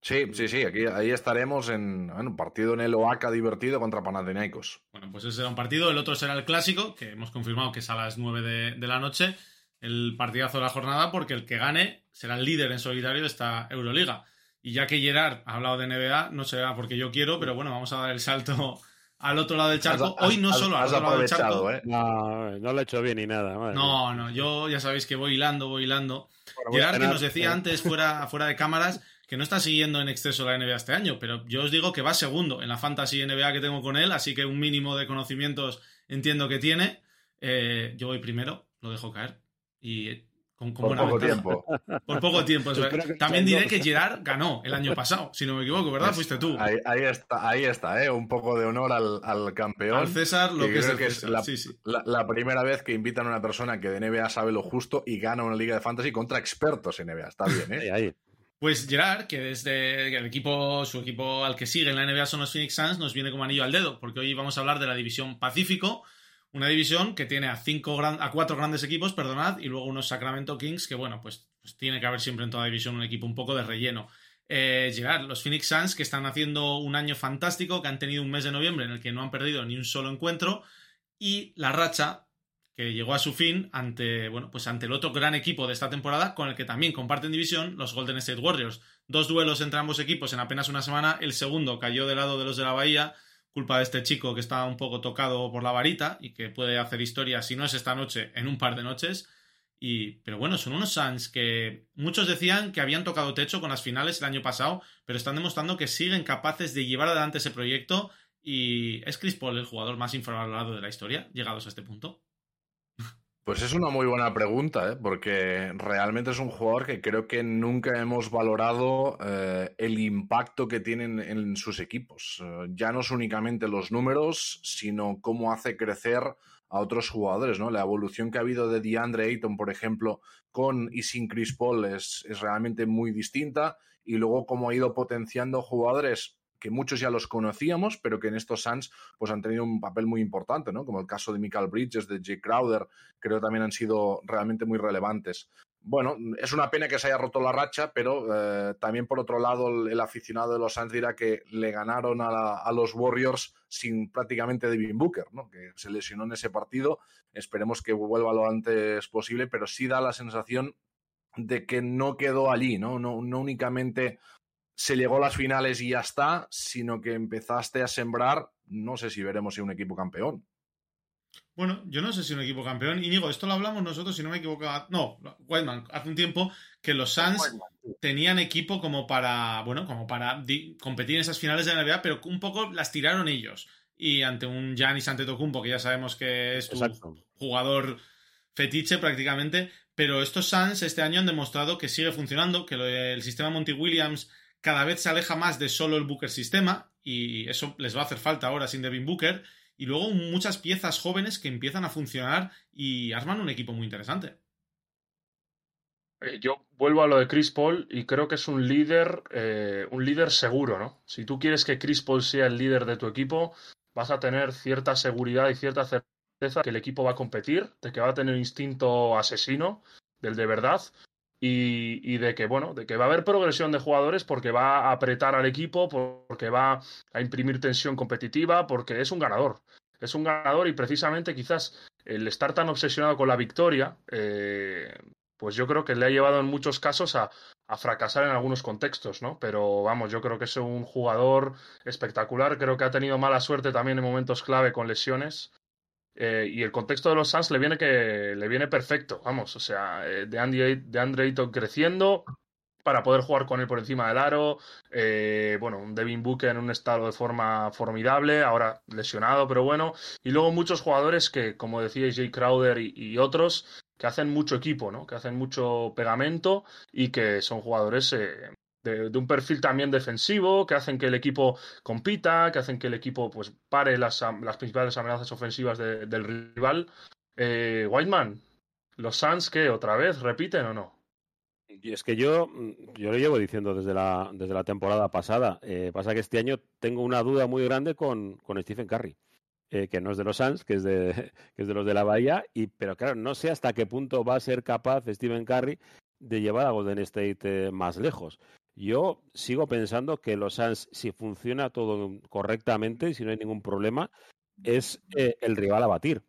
Sí, sí, sí, aquí, ahí estaremos en bueno, un partido en el OACA divertido contra Panathinaikos. Bueno, pues ese será un partido. El otro será el clásico, que hemos confirmado que es a las 9 de, de la noche. El partidazo de la jornada, porque el que gane será el líder en solitario de esta Euroliga. Y ya que Gerard ha hablado de NBA, no será porque yo quiero, pero bueno, vamos a dar el salto al otro lado del charco. Has- Hoy no has- solo al has otro lado del charco. ¿eh? No, no lo he hecho bien ni nada. madre. No, no, yo ya sabéis que voy hilando, voy hilando. Bueno, Gerard, que nos decía eh. antes, fuera, fuera de cámaras, que no está siguiendo en exceso la NBA este año, pero yo os digo que va segundo en la fantasy NBA que tengo con él, así que un mínimo de conocimientos entiendo que tiene. Eh, yo voy primero, lo dejo caer. Y con, con Por buena poco ventaja. tiempo. Por poco tiempo. eso es. También diré que Gerard ganó el año pasado, si no me equivoco, ¿verdad? Fuiste tú. Ahí, ahí está, ahí está, ¿eh? Un poco de honor al, al campeón. Al César lo que que es creo el que es César. la- Sí, sí. La, la primera vez que invitan a una persona que de NBA sabe lo justo y gana una liga de fantasy contra expertos en NBA. Está bien, Ahí, ¿eh? ahí. Pues Gerard, que desde el equipo, su equipo al que sigue en la NBA son los Phoenix Suns, nos viene como anillo al dedo, porque hoy vamos a hablar de la división Pacífico, una división que tiene a cinco gran- a cuatro grandes equipos, perdonad, y luego unos Sacramento Kings, que bueno, pues, pues tiene que haber siempre en toda división un equipo un poco de relleno. Eh, Gerard, los Phoenix Suns que están haciendo un año fantástico, que han tenido un mes de noviembre en el que no han perdido ni un solo encuentro, y la racha que llegó a su fin ante, bueno, pues ante el otro gran equipo de esta temporada, con el que también comparten división, los Golden State Warriors. Dos duelos entre ambos equipos en apenas una semana. El segundo cayó del lado de los de la Bahía, culpa de este chico que está un poco tocado por la varita y que puede hacer historia, si no es esta noche, en un par de noches. Y, pero bueno, son unos Suns que muchos decían que habían tocado techo con las finales el año pasado, pero están demostrando que siguen capaces de llevar adelante ese proyecto. Y es Chris Paul el jugador más infravalorado de la historia, llegados a este punto. Pues es una muy buena pregunta, ¿eh? porque realmente es un jugador que creo que nunca hemos valorado eh, el impacto que tienen en sus equipos. Eh, ya no es únicamente los números, sino cómo hace crecer a otros jugadores, ¿no? La evolución que ha habido de DeAndre Ayton, por ejemplo, con y sin Chris Paul es, es realmente muy distinta. Y luego cómo ha ido potenciando jugadores que muchos ya los conocíamos, pero que en estos Suns pues, han tenido un papel muy importante, ¿no? Como el caso de Michael Bridges, de Jake Crowder, creo que también han sido realmente muy relevantes. Bueno, es una pena que se haya roto la racha, pero eh, también por otro lado el, aficionado de los Suns dirá que le ganaron a, la, a, los Warriors sin prácticamente Devin Booker, ¿no? que se lesionó en ese partido. Esperemos que vuelva lo antes posible, pero sí da la sensación de que no quedó allí, ¿no? No, no únicamente se llegó a las finales y ya está, sino que empezaste a sembrar, no sé si veremos si un equipo campeón. Bueno, yo no sé si un equipo campeón. Y digo, esto lo hablamos nosotros, si no me equivoco. No, Whiteman, hace un tiempo que los Suns tenían equipo como para, bueno, como para competir en esas finales de la NBA, pero un poco las tiraron ellos. Y ante un Giannis Antetokounmpo, que ya sabemos que es un jugador fetiche prácticamente, pero estos Suns este año han demostrado que sigue funcionando, que el sistema Monty Williams cada vez se aleja más de solo el Booker sistema, y eso les va a hacer falta ahora sin Devin Booker y luego muchas piezas jóvenes que empiezan a funcionar y arman un equipo muy interesante. Eh, yo vuelvo a lo de Chris Paul y creo que es un líder, eh, un líder seguro, ¿no? Si tú quieres que Chris Paul sea el líder de tu equipo, vas a tener cierta seguridad y cierta certeza que el equipo va a competir, de que va a tener instinto asesino, del de verdad, y, de que, bueno, de que va a haber progresión de jugadores porque va a apretar al equipo, porque va a imprimir tensión competitiva, porque es un ganador. Es un ganador y precisamente quizás el estar tan obsesionado con la victoria, eh, pues yo creo que le ha llevado en muchos casos a, a, fracasar en algunos contextos, ¿no? Pero vamos, yo creo que es un jugador espectacular, creo que ha tenido mala suerte también en momentos clave con lesiones eh, y el contexto de los Suns le viene que le viene perfecto, vamos, o sea, eh, de, Andy, de Andre creciendo para poder jugar con él por encima del aro, eh, bueno, un Devin Booker en un estado de forma formidable, ahora lesionado, pero bueno, y luego muchos jugadores que, como decía Jay Crowder y, otros, que hacen mucho equipo, ¿no? Que hacen mucho pegamento y que son jugadores de, un perfil también defensivo, que hacen que el equipo compita, que hacen que el equipo pues pare las, las principales amenazas ofensivas del rival. Eh, Whiteman, ¿los Suns qué? ¿Otra vez? ¿Repiten o no? Y es que yo, yo lo llevo diciendo desde la, desde la temporada pasada. Eh, pasa que este año tengo una duda muy grande con, con Stephen Curry. Eh, que no es de los Suns, que es de, que es de los de la Bahía, y, pero claro, no sé hasta qué punto va a ser capaz Stephen Curry de llevar a Golden State más lejos. Yo sigo pensando que los Suns, si funciona todo correctamente y si no hay ningún problema, es eh, el rival a batir.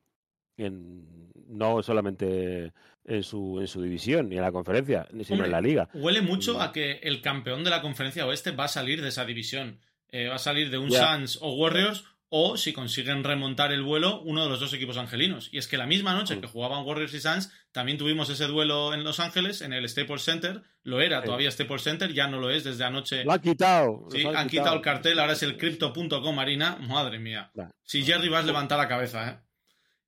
no solamente en su, en su división ni en la conferencia, sino en la liga. Huele mucho a que el campeón de la conferencia oeste va a salir de esa división. Eh, va a salir de un Suns o Warriors o si consiguen remontar el vuelo uno de los dos equipos angelinos. Y es que la misma noche que jugaban Warriors y Suns, también tuvimos ese duelo en Los Ángeles, en el Staples Center. Lo era todavía Staples Center, ya no lo es desde anoche. Lo han quitado. Sí, han, quitado. el cartel, ahora es el crypto.com, Marina. Madre mía. Si Jerry vas a levantar la cabeza, ¿eh?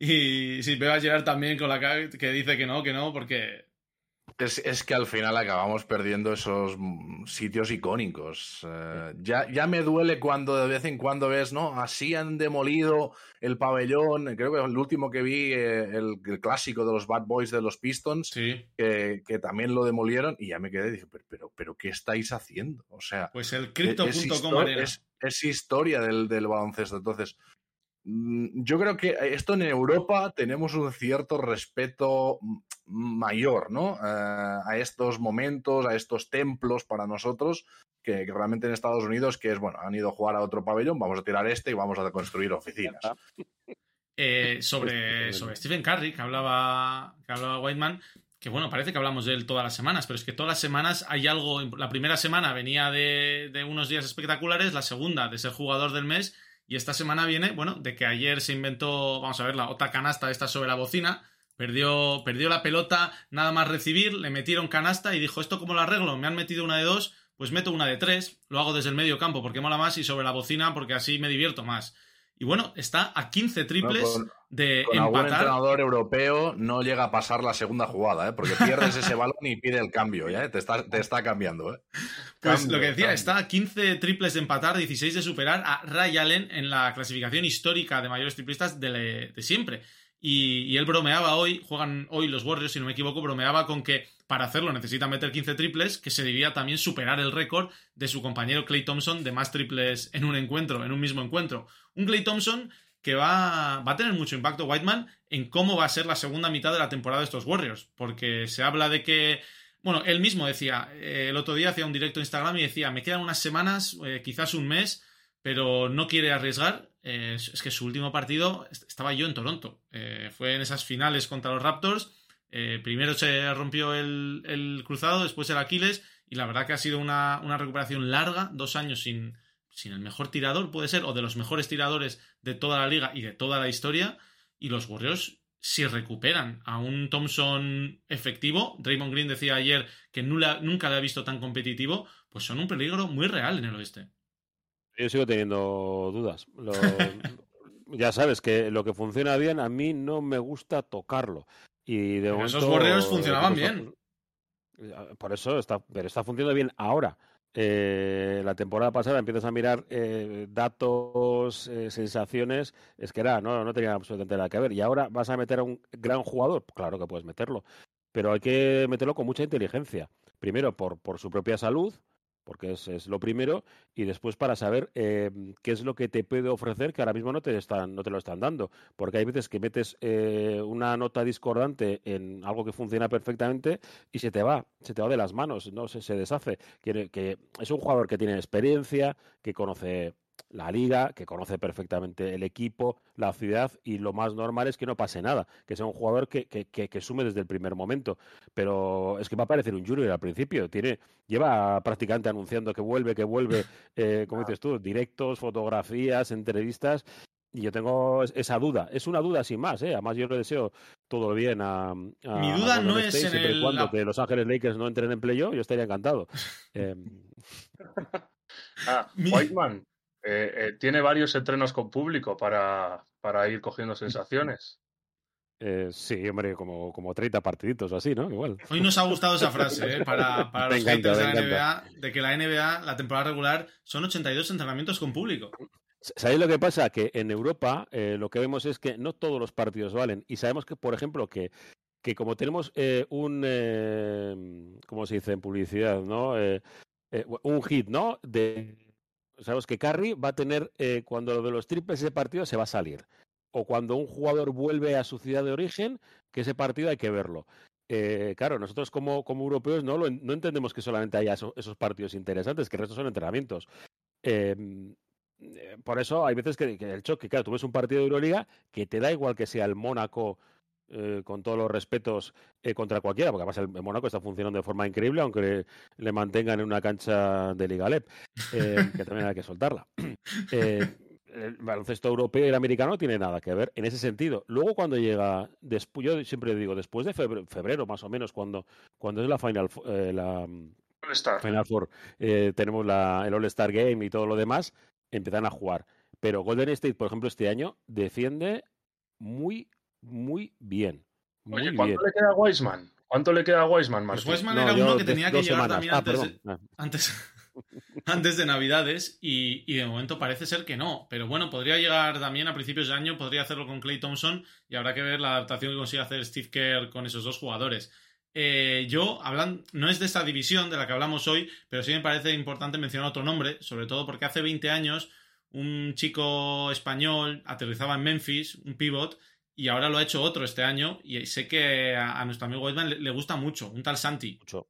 Y si me va a llegar también con la que dice que no, que no, porque es, que al final acabamos perdiendo esos sitios icónicos. Eh, ya, ya me duele cuando de vez en cuando ves, ¿no? Así han demolido el pabellón. Creo que el último que vi, eh, el, clásico de los Bad Boys de los Pistons, que, también lo demolieron y ya me quedé y dije, pero, pero, ¿qué estáis haciendo? O sea, pues el crypto.com es, es, historia del, del baloncesto. Entonces, yo creo que esto en Europa tenemos un cierto respeto mayor, ¿no? Eh, a estos momentos, a estos templos para nosotros, que, realmente en Estados Unidos, que es, bueno, han ido a jugar a otro pabellón, vamos a tirar este y vamos a construir oficinas. Eh, sobre, sobre Stephen Curry, que hablaba, que hablaba Whiteman, que bueno, parece que hablamos de él todas las semanas, pero es que todas las semanas hay algo. La primera semana venía de, de unos días espectaculares, la segunda de ser jugador del mes y esta semana viene, bueno, de que ayer se inventó, vamos a ver, la otra canasta esta sobre la bocina. Perdió, perdió la pelota, nada más recibir, le metieron canasta y dijo, ¿esto cómo lo arreglo? Me han metido una de dos, pues meto una de tres, lo hago desde el medio campo porque mola más y sobre la bocina porque así me divierto más. Y bueno, está a 15 triples de con empatar. Algún entrenador europeo no llega a pasar la segunda jugada, ¿eh? porque pierdes ese balón y pide el cambio, ¿eh? te, está, te está cambiando. ¿eh? Pues lo que decía, está a 15 triples de empatar, 16 de superar a Ray Allen en la clasificación histórica de mayores triplistas de, de siempre. Y, él bromeaba hoy, juegan hoy los Warriors, si no me equivoco, bromeaba con que para hacerlo necesita meter 15 triples, que se debía también superar el récord de su compañero Clay Thompson de más triples en un encuentro, en un mismo encuentro. Un Clay Thompson que va, va a tener mucho impacto, Whiteman, en cómo va a ser la segunda mitad de la temporada de estos Warriors, porque se habla de que bueno, él mismo decía, eh, el otro día hacía un directo en Instagram y decía, me quedan unas semanas, eh, quizás un mes, pero no quiere arriesgar. es, que su último partido estaba yo en Toronto. Eh, fue en esas finales contra los Raptors Eh, primero se rompió el, el, cruzado, después el Aquiles, y la verdad que ha sido una, una recuperación larga, dos años sin, sin el mejor tirador, puede ser, o de los mejores tiradores de toda la liga y de toda la historia. Y los Warriors, si recuperan a un Thompson efectivo, Draymond Green decía ayer que nunca le ha visto tan competitivo, pues son un peligro muy real en el oeste. Yo sigo teniendo dudas. Lo, ya sabes que lo que funciona bien, a mí no me gusta tocarlo. Y de momento, esos Warriors funcionaban bien. Por eso está, pero está funcionando bien ahora. Eh, la temporada pasada empiezas a mirar eh, datos, eh, sensaciones, es que era, no, no tenía absolutamente nada que ver. Y ahora vas a meter a un gran jugador, claro que puedes meterlo, pero hay que meterlo con mucha inteligencia. Primero, por, por su propia salud, porque es, lo primero, y después para saber eh, qué es lo que te puede ofrecer que ahora mismo no te, están, no te lo están dando. Porque hay veces que metes eh, una nota discordante en algo que funciona perfectamente y se te va, se te va de las manos, no se, se deshace. Que es un jugador que tiene experiencia, que conoce la liga, que conoce perfectamente el equipo, la ciudad y lo más normal es que no pase nada, que sea un jugador que, que, que, que sume desde el primer momento. Pero es que va a parecer un junior al principio, tiene, lleva prácticamente anunciando que vuelve, que vuelve, eh, como dices tú, directos, fotografías, entrevistas. Y yo tengo esa duda, es una duda sin más, ¿eh? además yo le deseo todo bien a, a Mi duda a no es en siempre el... y cuando que Los Ángeles Lakers no entren en playoff, yo estaría encantado. eh, ah, Whiteman eh, eh, tiene varios entrenos con público para, para ir cogiendo sensaciones. Eh, sí, hombre, como, como 30 partiditos o así, ¿no? Igual. Hoy nos ha gustado esa frase ¿eh? para, para los encanta, de la encanta. NBA, de que la NBA, la temporada regular, son 82 entrenamientos con público. ¿Sabéis lo que pasa? Que en Europa eh, lo que vemos es que no todos los partidos valen. Y sabemos que, por ejemplo, que, que como tenemos eh, un, eh, ¿cómo se dice en publicidad? ¿no? Eh, eh, un hit, ¿no? De, sabemos que Curry va a tener, eh, cuando lo de los triples ese partido se va a salir. O cuando un jugador vuelve a su ciudad de origen, que ese partido hay que verlo. Eh, claro, nosotros como, como europeos no, no entendemos que solamente haya eso- esos partidos interesantes, que el resto son entrenamientos. Eh, eh, por eso hay veces que, que el choque, claro, tú ves un partido de Euroliga que te da igual que sea el Mónaco, eh, con todos los respetos, eh, contra cualquiera, porque además el, el Mónaco está funcionando de forma increíble, aunque le, le mantengan en una cancha de Liga Lep, eh, que también hay que soltarla. El baloncesto europeo y el americano no tiene nada que ver en ese sentido. Luego cuando llega, despu- yo siempre digo, después de febrero, febrero más o menos, cuando, cuando es la Final, la. Final Four, tenemos la, el All-Star Game y todo lo demás, empiezan a jugar. Pero Golden State, por ejemplo, este año defiende muy, muy bien. Muy Oye, bien. ¿cuánto le queda a Wiseman? ¿Cuánto le queda a Wiseman, Pues Martín? Westman No, era yo uno que tenía que llegar semanas. también Ah, antes, de, Ah, antes, antes de Navidades y, y de momento parece ser que no. Pero bueno, podría llegar también a principios de año, podría hacerlo con Clay Thompson y habrá que ver la adaptación que consigue hacer Steve Kerr con esos dos jugadores. Eh, yo, hablan, no es de esta división de la que hablamos hoy, pero sí me parece importante mencionar otro nombre, sobre todo porque hace 20 años un chico español aterrizaba en Memphis, un pivot, y ahora lo ha hecho otro este año, y sé que a, a nuestro amigo Whiteman le, le gusta mucho, un tal Santi. mucho.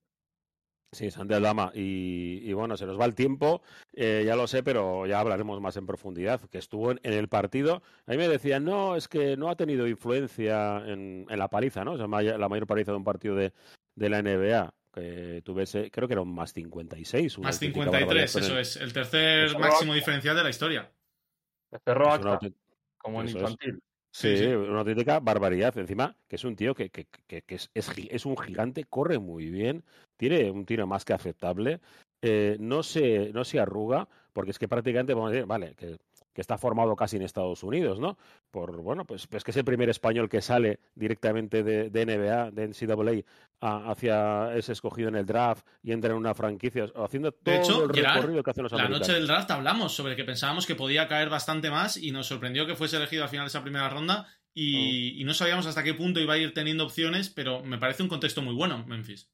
Sí, Santi Aldama. Y, y bueno, se nos va el tiempo, eh, ya lo sé, pero ya hablaremos más en profundidad. Que estuvo en, en el partido. A mí me decían, no, es que no ha tenido influencia en, en la paliza, ¿no? O sea, la mayor paliza de un partido de, de la NBA. Que tuviese, creo que era un más 56. una Más auténtica 53, barbaridad con eso es. El tercer máximo diferencial de la historia. Le cerró acta, como en es. Sí, Sí, una auténtica barbaridad. Encima, que es un tío que, que, que, que es, es un gigante, corre muy bien, tiene un tiro más que aceptable, eh, no, se, no se arruga, porque es que prácticamente, vamos a decir, vale, que, que está formado casi en Estados Unidos, ¿no? Por, bueno, pues, pues que es el primer español que sale directamente de, de NBA, de NCAA, a- hacia es escogido en el draft y entra en una franquicia, haciendo todo hecho, el Gerard, recorrido que hacen los La americanos. noche del draft hablamos sobre que pensábamos que podía caer bastante más y nos sorprendió que fuese elegido al final de esa primera ronda y, y no sabíamos hasta qué punto iba a ir teniendo opciones, pero me parece un contexto muy bueno, Memphis.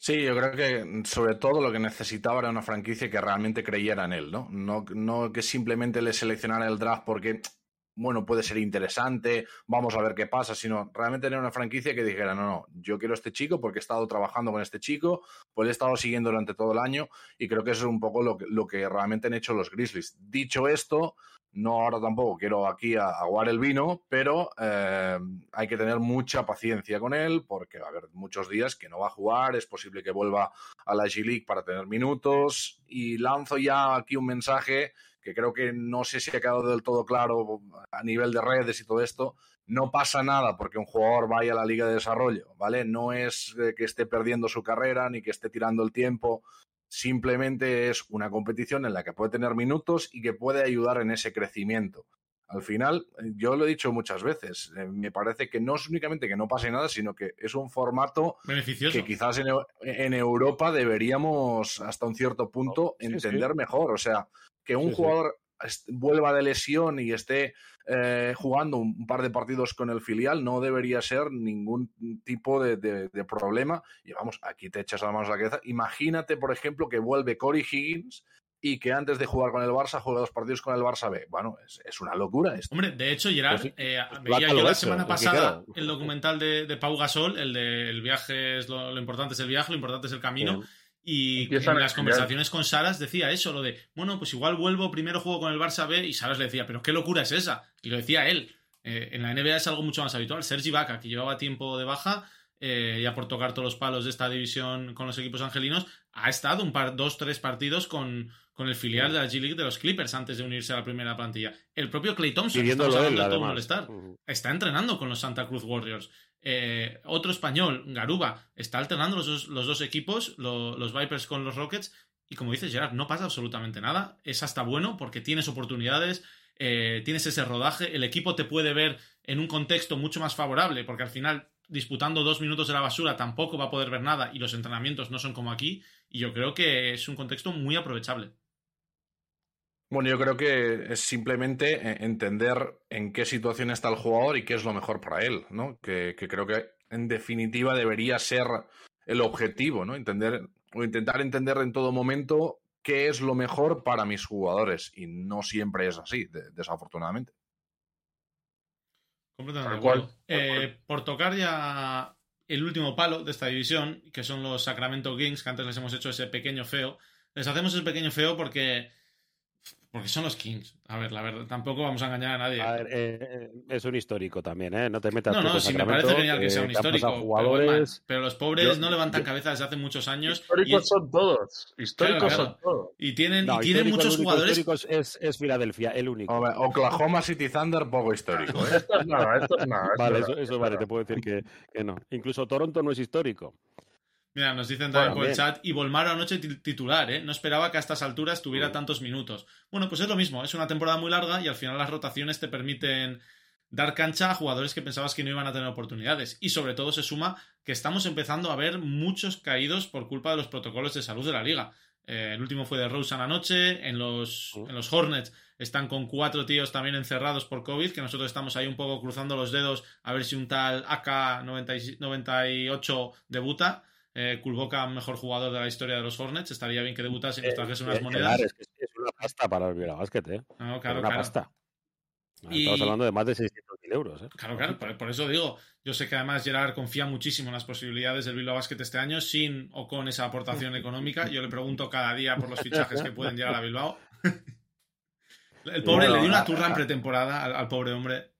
Sí, yo creo que sobre todo lo que necesitaba era una franquicia que realmente creyera en él, ¿no? No, no que simplemente le seleccionara el draft porque, bueno, puede ser interesante, vamos a ver qué pasa, sino realmente tener una franquicia que dijera, no, no, yo quiero este chico porque he estado trabajando con este chico, pues he estado siguiendo durante todo el año y creo que eso es un poco lo que, lo que realmente han hecho los Grizzlies. Dicho esto, No ahora tampoco quiero aquí aguar el vino, pero eh, hay que tener mucha paciencia con él porque va a haber muchos días que no va a jugar, es posible que vuelva a la G-League para tener minutos y lanzo ya aquí un mensaje que creo que no sé si ha quedado del todo claro a nivel de redes y todo esto, no pasa nada porque un jugador vaya a la liga de desarrollo, ¿vale? No es que esté perdiendo su carrera ni que esté tirando el tiempo, simplemente es una competición en la que puede tener minutos y que puede ayudar en ese crecimiento. Al final, yo lo he dicho muchas veces, eh, me parece que no es únicamente que no pase nada, sino que es un formato que quizás en, Europa deberíamos hasta un cierto punto entender mejor. O sea, que un jugador vuelva de lesión y esté eh, jugando un par de partidos con el filial, no debería ser ningún tipo de, problema. Y vamos, aquí te echas las manos a la cabeza. Imagínate, por ejemplo, que vuelve Corey Higgins y que antes de jugar con el Barça juega dos partidos con el Barça B. Bueno, es, una locura esto. Hombre, de hecho, Gerard, pues eh, veía yo la semana pasada el documental de, Pau Gasol, el de el viaje es lo, importante es el viaje, lo importante es el camino. Y en las conversaciones con Saras decía eso, lo de, bueno, pues igual vuelvo, primero juego con el Barça B, y Saras le decía, pero qué locura es esa. Y lo decía él. Eh, en la NBA es algo mucho más habitual. Sergi Vaca, que llevaba tiempo de baja, eh, ya por tocar todos los palos de esta división con los equipos angelinos, ha estado un par, dos, tres partidos con, con el filial de la G League de los Clippers antes de unirse a la primera plantilla. El propio Clay Thompson, está entrenando con los Santa Cruz Warriors. Eh, otro español, Garuba, está alternando los dos, los dos equipos, los Vipers con los Rockets, y como dices Gerard, no pasa absolutamente nada. Es hasta bueno porque tienes oportunidades, eh, tienes ese rodaje, el equipo te puede ver en un contexto mucho más favorable, porque al final, disputando dos minutos de la basura, tampoco va a poder ver nada y los entrenamientos no son como aquí, y yo creo que es un contexto muy aprovechable. Bueno, yo creo que es simplemente eh, entender en qué situación está el jugador y qué es lo mejor para él, ¿no? Que, creo que en definitiva debería ser el objetivo, ¿no? Entender o intentar entender en todo momento qué es lo mejor para mis jugadores y no siempre es así, desafortunadamente. Completamente eh, por tocar ya el último palo de esta división, que son los Sacramento Kings, que antes les hemos hecho ese pequeño feo, les hacemos ese pequeño feo porque porque son los Kings. A ver, la verdad, tampoco vamos a engañar a nadie. A ver, eh, eh, es un histórico también, ¿eh? No te metas No, no, sí, me parece genial que sea un histórico. Jugadores... Pero, los pobres no levantan cabeza desde hace muchos años. Históricos son todos. Históricos son todos. Y tienen, y tienen muchos jugadores. Históricos es, es Filadelfia, el único. Oklahoma City Thunder, poco histórico. ¿eh? esto es nada, esto es nada. vale, eso, eso vale, te puedo decir que, que no. Incluso Toronto no es histórico. Mira, nos dicen también por el chat, y Volmar anoche titular, ¿eh? No esperaba que a estas alturas tuviera tantos minutos. Bueno, pues es lo mismo, es una temporada muy larga y al final las rotaciones te permiten dar cancha a jugadores que pensabas que no iban a tener oportunidades. Y sobre todo se suma que estamos empezando a ver muchos caídos por culpa de los protocolos de salud de la liga. Eh, el último fue de Rosen anoche, en los, en los Hornets están con cuatro tíos también encerrados por COVID, que nosotros estamos ahí un poco cruzando los dedos a ver si un tal AK-98 debuta eh, mejor jugador de la historia de los Hornets. Estaría bien que debutase y nos trajese unas monedas. es, es una pasta para el Bilbao Basket, ¿eh? No, claro, una pasta. Estamos hablando de más de 600.000 euros. ¿eh? Claro, claro, por, eso digo, yo sé que además Gerard confía muchísimo en las posibilidades del Bilbao Basket este año, sin o con esa aportación económica. Yo le pregunto cada día por los fichajes que pueden llegar a Bilbao. El pobre le dio una turra en pretemporada al pobre hombre.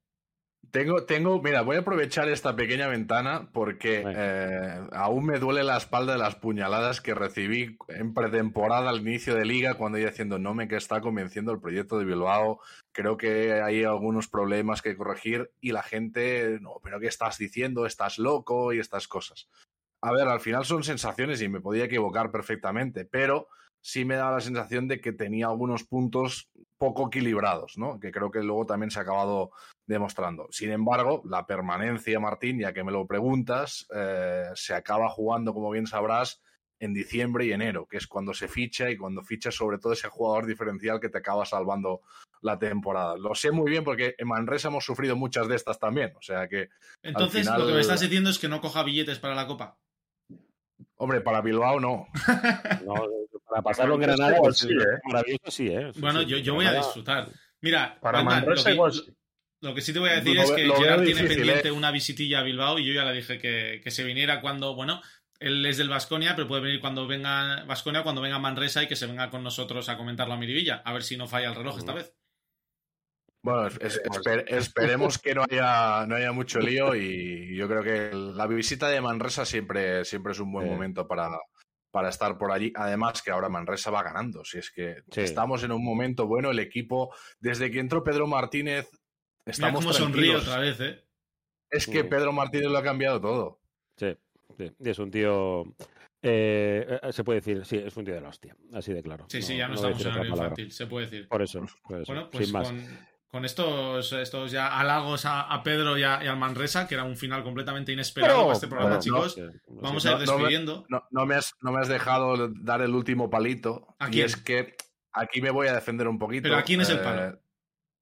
Tengo, tengo, mira, voy a aprovechar esta pequeña ventana porque eh, aún me duele la espalda de las puñaladas que recibí en pretemporada al inicio de liga cuando iba diciendo no me que está convenciendo el proyecto de Bilbao, creo que hay algunos problemas que corregir y la gente, no, pero ¿qué estás diciendo? Estás loco y estas cosas. A ver, al final son sensaciones y me podía equivocar perfectamente, pero sí me da la sensación de que tenía algunos puntos poco equilibrados, ¿no? Que creo que luego también se ha acabado demostrando. Sin embargo, la permanencia, Martín, ya que me lo preguntas, eh, se acaba jugando, como bien sabrás, en diciembre y enero, que es cuando se ficha y cuando ficha sobre todo ese jugador diferencial que te acaba salvando la temporada. Lo sé muy bien porque en Manresa hemos sufrido muchas de estas también, o sea que... Entonces, lo que me estás diciendo es que no coja billetes para la Copa. Hombre, para Bilbao no. para pasarlo en Granada, pues, sí, ¿eh? maravilloso sí, ¿eh? bueno, yo, yo voy a disfrutar. Mira, para Manresa igual lo que sí te voy a decir es que Gerard tiene pendiente ¿eh? una visitilla a Bilbao y yo ya le dije que, se viniera cuando, bueno, él es del Vasconia, pero puede venir cuando venga Vasconia, cuando venga Manresa y que se venga con nosotros a comentarlo a Miribilla, a ver si no falla el reloj esta vez. Bueno, es, esper, esperemos que no haya, no haya mucho lío y yo creo que la visita de Manresa siempre, siempre es un buen momento para, para estar por allí. Además que ahora Manresa va ganando. Si es que estamos en un momento bueno, el equipo, desde que entró Pedro Martínez, estamos Mira cómo sonríe otra vez, ¿eh? Es que Pedro Martínez lo ha cambiado todo. Sí, sí. es un tío eh, eh, se puede decir, sí, es un tío de la hostia, así de claro. Sí, sí, ya no, estamos en el infantil, se puede decir. Por eso, Bueno, pues con, estos, estos ya halagos a, Pedro y, a, al Manresa, que era un final completamente inesperado para este programa, chicos, vamos a ir despidiendo. No, me has, no me has dejado dar el último palito. Y es que aquí me voy a defender un poquito. ¿Pero a quién es el palo? Eh,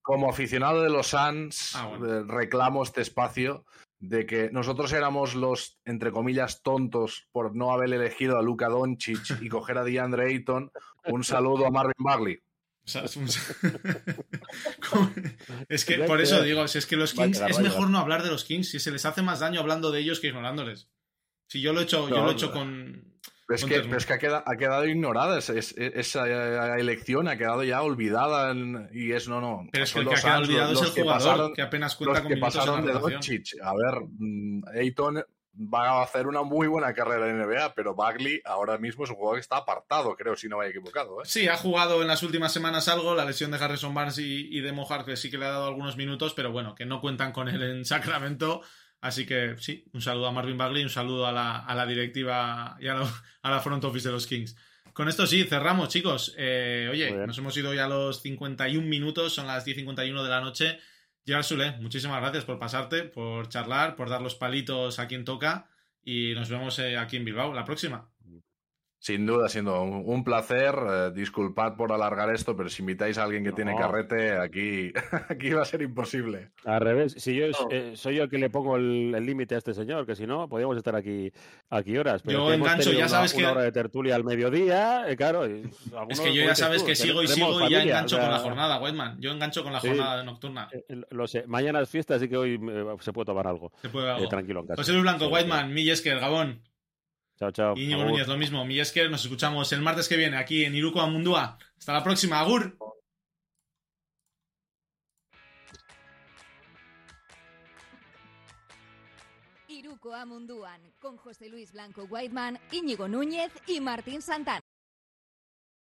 como aficionado de los Suns, ah, reclamo este espacio de que nosotros éramos los, entre comillas, tontos por no haber elegido a Luka Doncic y coger a DeAndre Ayton. Un saludo a Marvin Bagley. es que por eso digo, si es que los Kings es mejor no hablar de los Kings, si se les hace más daño hablando de ellos que ignorándoles. Si yo lo he hecho, yo lo he hecho con, es que, es que ha, quedado, ha quedado ignorada esa, elección, ha quedado ya olvidada y es no, no. Pero es que el que ha quedado olvidado es el jugador que apenas cuenta con que pasaron de Doncic. A ver, mm, Ayton va a hacer una muy buena carrera en NBA, pero Bagley ahora mismo es un jugador que está apartado, creo, si no me he equivocado. ¿eh? Sí, ha jugado en las últimas semanas algo, la lesión de Harrison Barnes y, y de que sí que le ha dado algunos minutos, pero bueno, que no cuentan con él en Sacramento. Así que sí, un saludo a Marvin Bagley, un saludo a la, directiva y a la, front office de los Kings. Con esto sí, cerramos, chicos. Eh, oye, nos hemos ido ya a los 51 minutos, son las 10.51 de la noche. Gerard Sule, muchísimas gracias por pasarte, por charlar, por dar los palitos a quien toca y nos vemos eh, aquí en Bilbao la próxima. Sin duda, siendo un, placer. Eh, disculpad por alargar esto, pero si invitáis a alguien que tiene carrete, aquí, aquí va a ser imposible. Al revés, si yo eh, soy yo el que le pongo el límite a este señor, que si no, podríamos estar aquí, aquí horas. Pero yo engancho, ya sabes una, que. hora de tertulia al mediodía, eh, claro. es que yo ya sabes que sigo y sigo y ya engancho con la jornada, Whiteman. Yo engancho con la jornada nocturna. lo sé, mañana es fiesta, así que hoy se puede tomar algo. Se puede algo. tranquilo en casa. José Luis Blanco, Whiteman, Millesker, Gabón. Chao, chao. Y Íñigo Núñez, lo mismo. Mi que nos escuchamos el martes que viene aquí en Iruko Amundua. Hasta la próxima, Agur. Iruko Amunduan con José Luis Blanco Whiteman, Íñigo Núñez y Martín Santana.